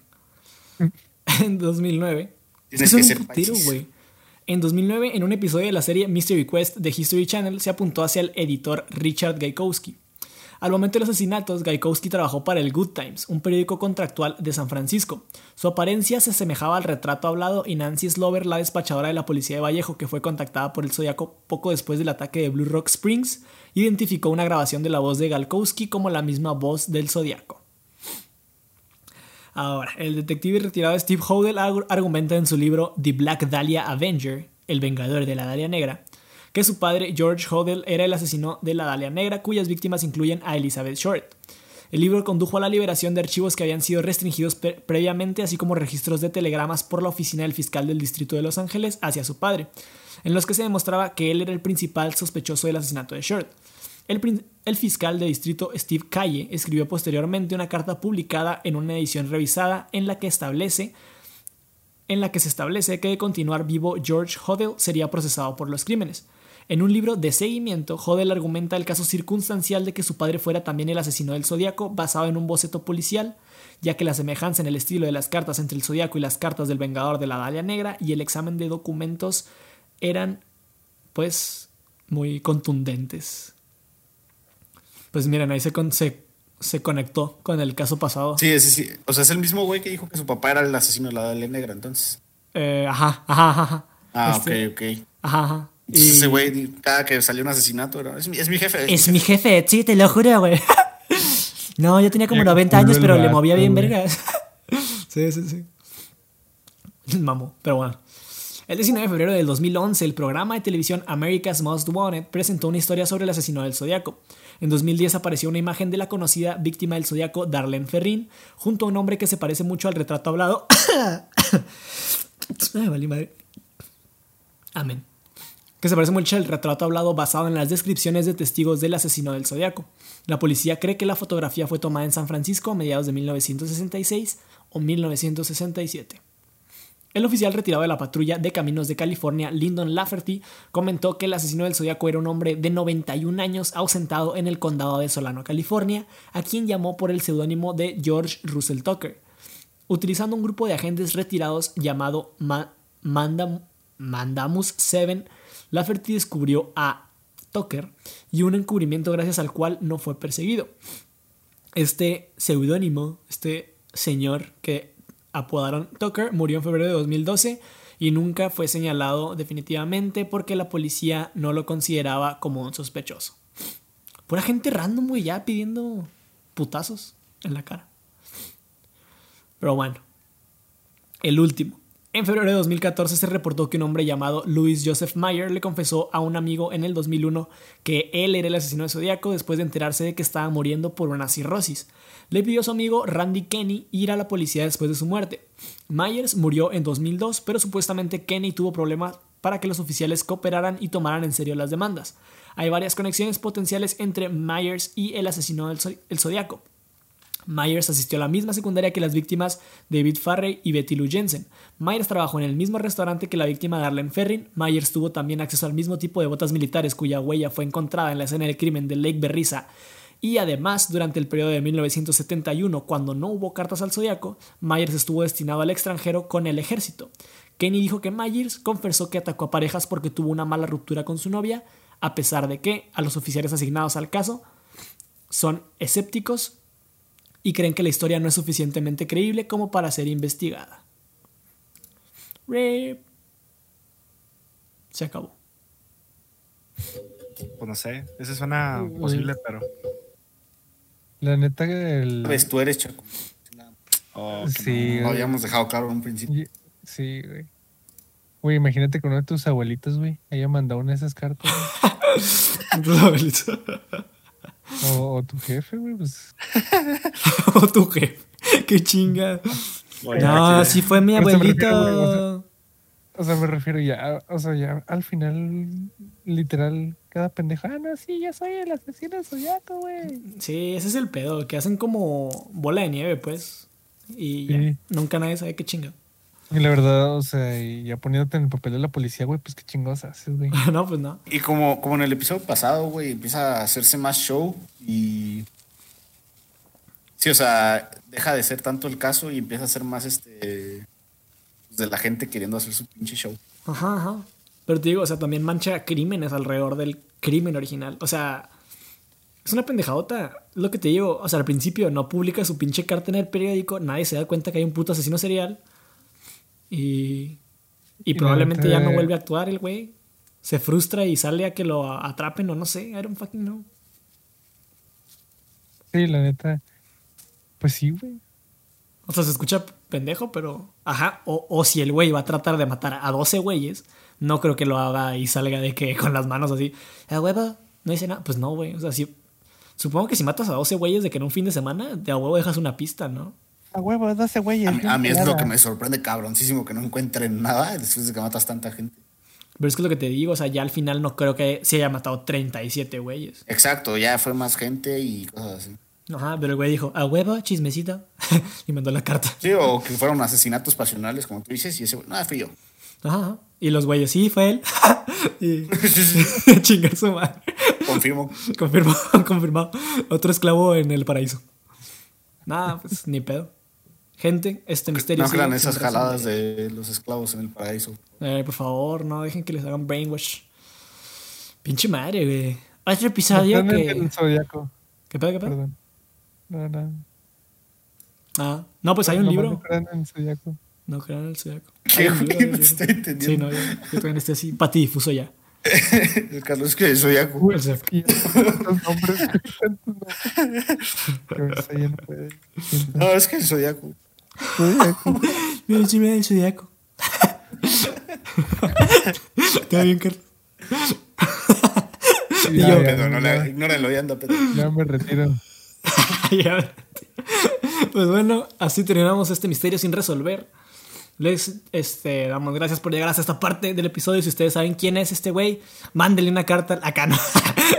no. En 2009. Es que ser putero, güey. En 2009, en un episodio de la serie Mystery Quest de History Channel, se apuntó hacia el editor Richard Gaikowski. Al momento de los asesinatos, Gaikowski trabajó para el Good Times, un periódico contractual de San Francisco. Su apariencia se asemejaba al retrato hablado y Nancy Slover, la despachadora de la policía de Vallejo, que fue contactada por el Zodiaco poco después del ataque de Blue Rock Springs, identificó una grabación de la voz de Gaikowski como la misma voz del Zodiaco. Ahora, el detective retirado Steve Hodel argu- argumenta en su libro The Black Dahlia Avenger, El Vengador de la Dahlia Negra, que su padre George Hodel era el asesino de la Dahlia Negra, cuyas víctimas incluyen a Elizabeth Short. El libro condujo a la liberación de archivos que habían sido restringidos pre- previamente, así como registros de telegramas por la oficina del fiscal del Distrito de Los Ángeles hacia su padre, en los que se demostraba que él era el principal sospechoso del asesinato de Short. El, fiscal de distrito Steve Calle escribió posteriormente una carta publicada en una edición revisada en la que establece en la que se establece que de continuar vivo George Hodel sería procesado por los crímenes. En un libro de seguimiento, Hodel argumenta el caso circunstancial de que su padre fuera también el asesino del Zodíaco, basado en un boceto policial, ya que la semejanza en el estilo de las cartas entre el Zodíaco y las cartas del Vengador de la Dalia Negra y el examen de documentos eran, pues, muy contundentes. Pues miren, ahí se, con- se, se conectó con el caso pasado. Sí, sí, sí. O sea, es el mismo güey que dijo que su papá era el asesino de la Dalia Negra, entonces. Eh, ajá, ajá, ajá. Ah, Este, ok, ok. Ajá, ajá. Y- ese güey, cada que salió un asesinato, era, es, mi, es mi jefe. Es mi jefe, sí, te lo juro, güey. No, yo tenía como Qué 90 años, pero le movía bien vergas. Sí, sí, sí. Mamó, pero bueno. El 19 de febrero del 2011, el programa de televisión America's Most Wanted presentó una historia sobre el asesino del Zodíaco. En 2010 apareció una imagen de la conocida víctima del Zodíaco, Darlene Ferrin, junto a un hombre que se parece mucho al retrato hablado. Ay, vale, madre. Amén. Que se parece mucho al retrato hablado basado en las descripciones de testigos del asesino del Zodíaco. La policía cree que la fotografía fue tomada en San Francisco a mediados de 1966 o 1967. El oficial retirado de la patrulla de caminos de California, Lyndon Lafferty, comentó que el asesino del zodiaco era un hombre de 91 años ausentado en el condado de Solano, California, a quien llamó por el seudónimo de George Russell Tucker. Utilizando un grupo de agentes retirados llamado Mandamus 7, Lafferty descubrió a Tucker y un encubrimiento gracias al cual no fue perseguido. Este seudónimo, este señor que apodaron Tucker, murió en febrero de 2012 y nunca fue señalado definitivamente porque la policía no lo consideraba como un sospechoso. Pura gente random, güey, ya pidiendo putazos en la cara. Pero bueno, el último. En febrero de 2014 se reportó que un hombre llamado Louis Joseph Meyer le confesó a un amigo en el 2001 que él era el asesino de Zodíaco después de enterarse de que estaba muriendo por una cirrosis. Le pidió a su amigo Randy Kenny ir a la policía después de su muerte. Myers murió en 2002, pero supuestamente Kenny tuvo problemas para que los oficiales cooperaran y tomaran en serio las demandas. Hay varias conexiones potenciales entre Myers y el asesino del Zodíaco. Myers asistió a la misma secundaria que las víctimas David Farrey y Betty Lou Jensen. Myers trabajó en el mismo restaurante que la víctima Darlene Ferrin. Myers tuvo también acceso al mismo tipo de botas militares cuya huella fue encontrada en la escena del crimen de Lake Berryssa. Y además, durante el periodo de 1971, cuando no hubo cartas al zodiaco, Myers estuvo destinado al extranjero con el ejército. Kenny dijo que Myers confesó que atacó a parejas porque tuvo una mala ruptura con su novia, a pesar de que a los oficiales asignados al caso son escépticos y creen que la historia no es suficientemente creíble como para ser investigada. Se acabó. Pues no sé, eso suena posible, pero. La neta que el... Pues tú eres Chaco. Oh, sí. No, habíamos dejado claro en un principio. Sí, güey. Güey, imagínate que uno de tus abuelitos, güey, haya mandado una de esas cartas. tus abuelitos. O, tu jefe, güey, pues. o tu jefe. Qué chinga. no, sí fue mi abuelito. O sea, me refiero ya, o sea, ya al final, literal, cada pendeja, ah, no, sí, ya soy el asesino zodiaco, güey. Sí, ese es el pedo, que hacen como bola de nieve, pues. Y ya, nunca nadie sabe qué chinga. Y la verdad, o sea, y ya poniéndote en el papel de la policía, güey, pues qué chingados haces, güey. no, pues no. Y como, como en el episodio pasado, güey, empieza a hacerse más show y. Sí, o sea, deja de ser tanto el caso y empieza a ser más este. Pues, de la gente queriendo hacer su pinche show. Ajá, ajá. Pero te digo, o sea, también mancha crímenes alrededor del crimen original. O sea, es una pendejadota. Lo que te digo, o sea, al principio no publica su pinche carta en el periódico, nadie se da cuenta que hay un puto asesino serial. Y, y, probablemente ya no vuelve a actuar el güey. Se frustra y sale a que lo atrapen o no sé. I don't fucking know. Sí, la neta. Pues sí, güey. O sea, se escucha pendejo, pero. Ajá. O, o si el güey va a tratar de matar a 12 güeyes, no creo que lo haga y salga de que con las manos así. A huevo, no dice nada. Pues no, güey. O sea, si. Supongo que si matas a 12 güeyes de que en un fin de semana, de a huevo dejas una pista, ¿no? A huevo, 12 güeyes. A, mí, es lo que me sorprende cabroncísimo que no encuentren nada después de que matas tanta gente. Pero es que es lo que te digo, o sea, ya al final no creo que se haya matado 37 güeyes. Exacto, ya fue más gente y cosas así. Ajá, pero el güey dijo, a huevo, chismecito. y mandó la carta. Sí, o que fueron asesinatos pasionales, como tú dices, y ese güey, no, fui yo. Ajá. Y los güeyes, sí, fue él. y chingar su madre. Confirmo. Confirmo, confirmado. Otro esclavo en el paraíso. Nada, pues ni pedo. Gente, este misterio. No crean esas jaladas de los esclavos en el paraíso. Eh, por favor, no dejen que les hagan brainwash. Pinche madre, güey. Otro episodio que. El zodiaco. ¿Qué pedo, qué pedo? Perdón. No, no. Ah, no, pues hay un libro. No crean en el zodiaco. No crean en el zodiaco. ¿Qué, güey? No estoy entendiendo. Sí, no, yo, yo también estoy así, patidifuso ya. el Carlos que soy Zodiaco. Los nombres. No es que el Zodiaco. Mira, sí, mira el zodiaco. Está bien, Carlos. Y Ya, yo, ya, Pedo, no ya, ignórenlo, ya anda, pedo. ya me retiro. Ya. Pues bueno, así terminamos este misterio sin resolver. Les este, damos gracias por llegar hasta esta parte del episodio. Si ustedes saben quién es este güey, mándenle una carta acá, ¿no?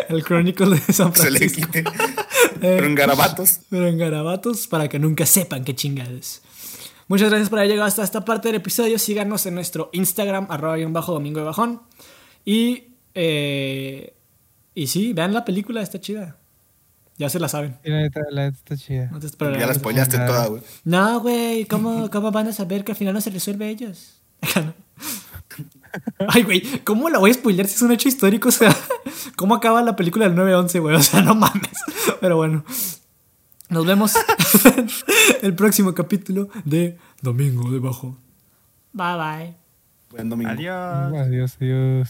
El crónico de San Se le Francisco. quite. Pero en garabatos. Pero en garabatos para que nunca sepan qué chingados. Muchas gracias por haber llegado hasta esta parte del episodio. Síganos en nuestro Instagram, arroba guion bajo domingo de bajón. Y, eh, y sí, vean la película, está chida. Ya se la saben. Y la neta, la neta está chida. No te. Ya la spoileaste toda, güey. No, güey, ¿cómo, ¿cómo van a saber que al final no se resuelve ellos? Ay, güey, ¿cómo la voy a spoiler si es un hecho histórico? O sea, ¿cómo acaba la película del 9-11, güey? O sea, no mames. Pero bueno, nos vemos en el próximo capítulo de Domingo de Bajo. Bye, bye. Buen domingo. Adiós. Adiós, adiós.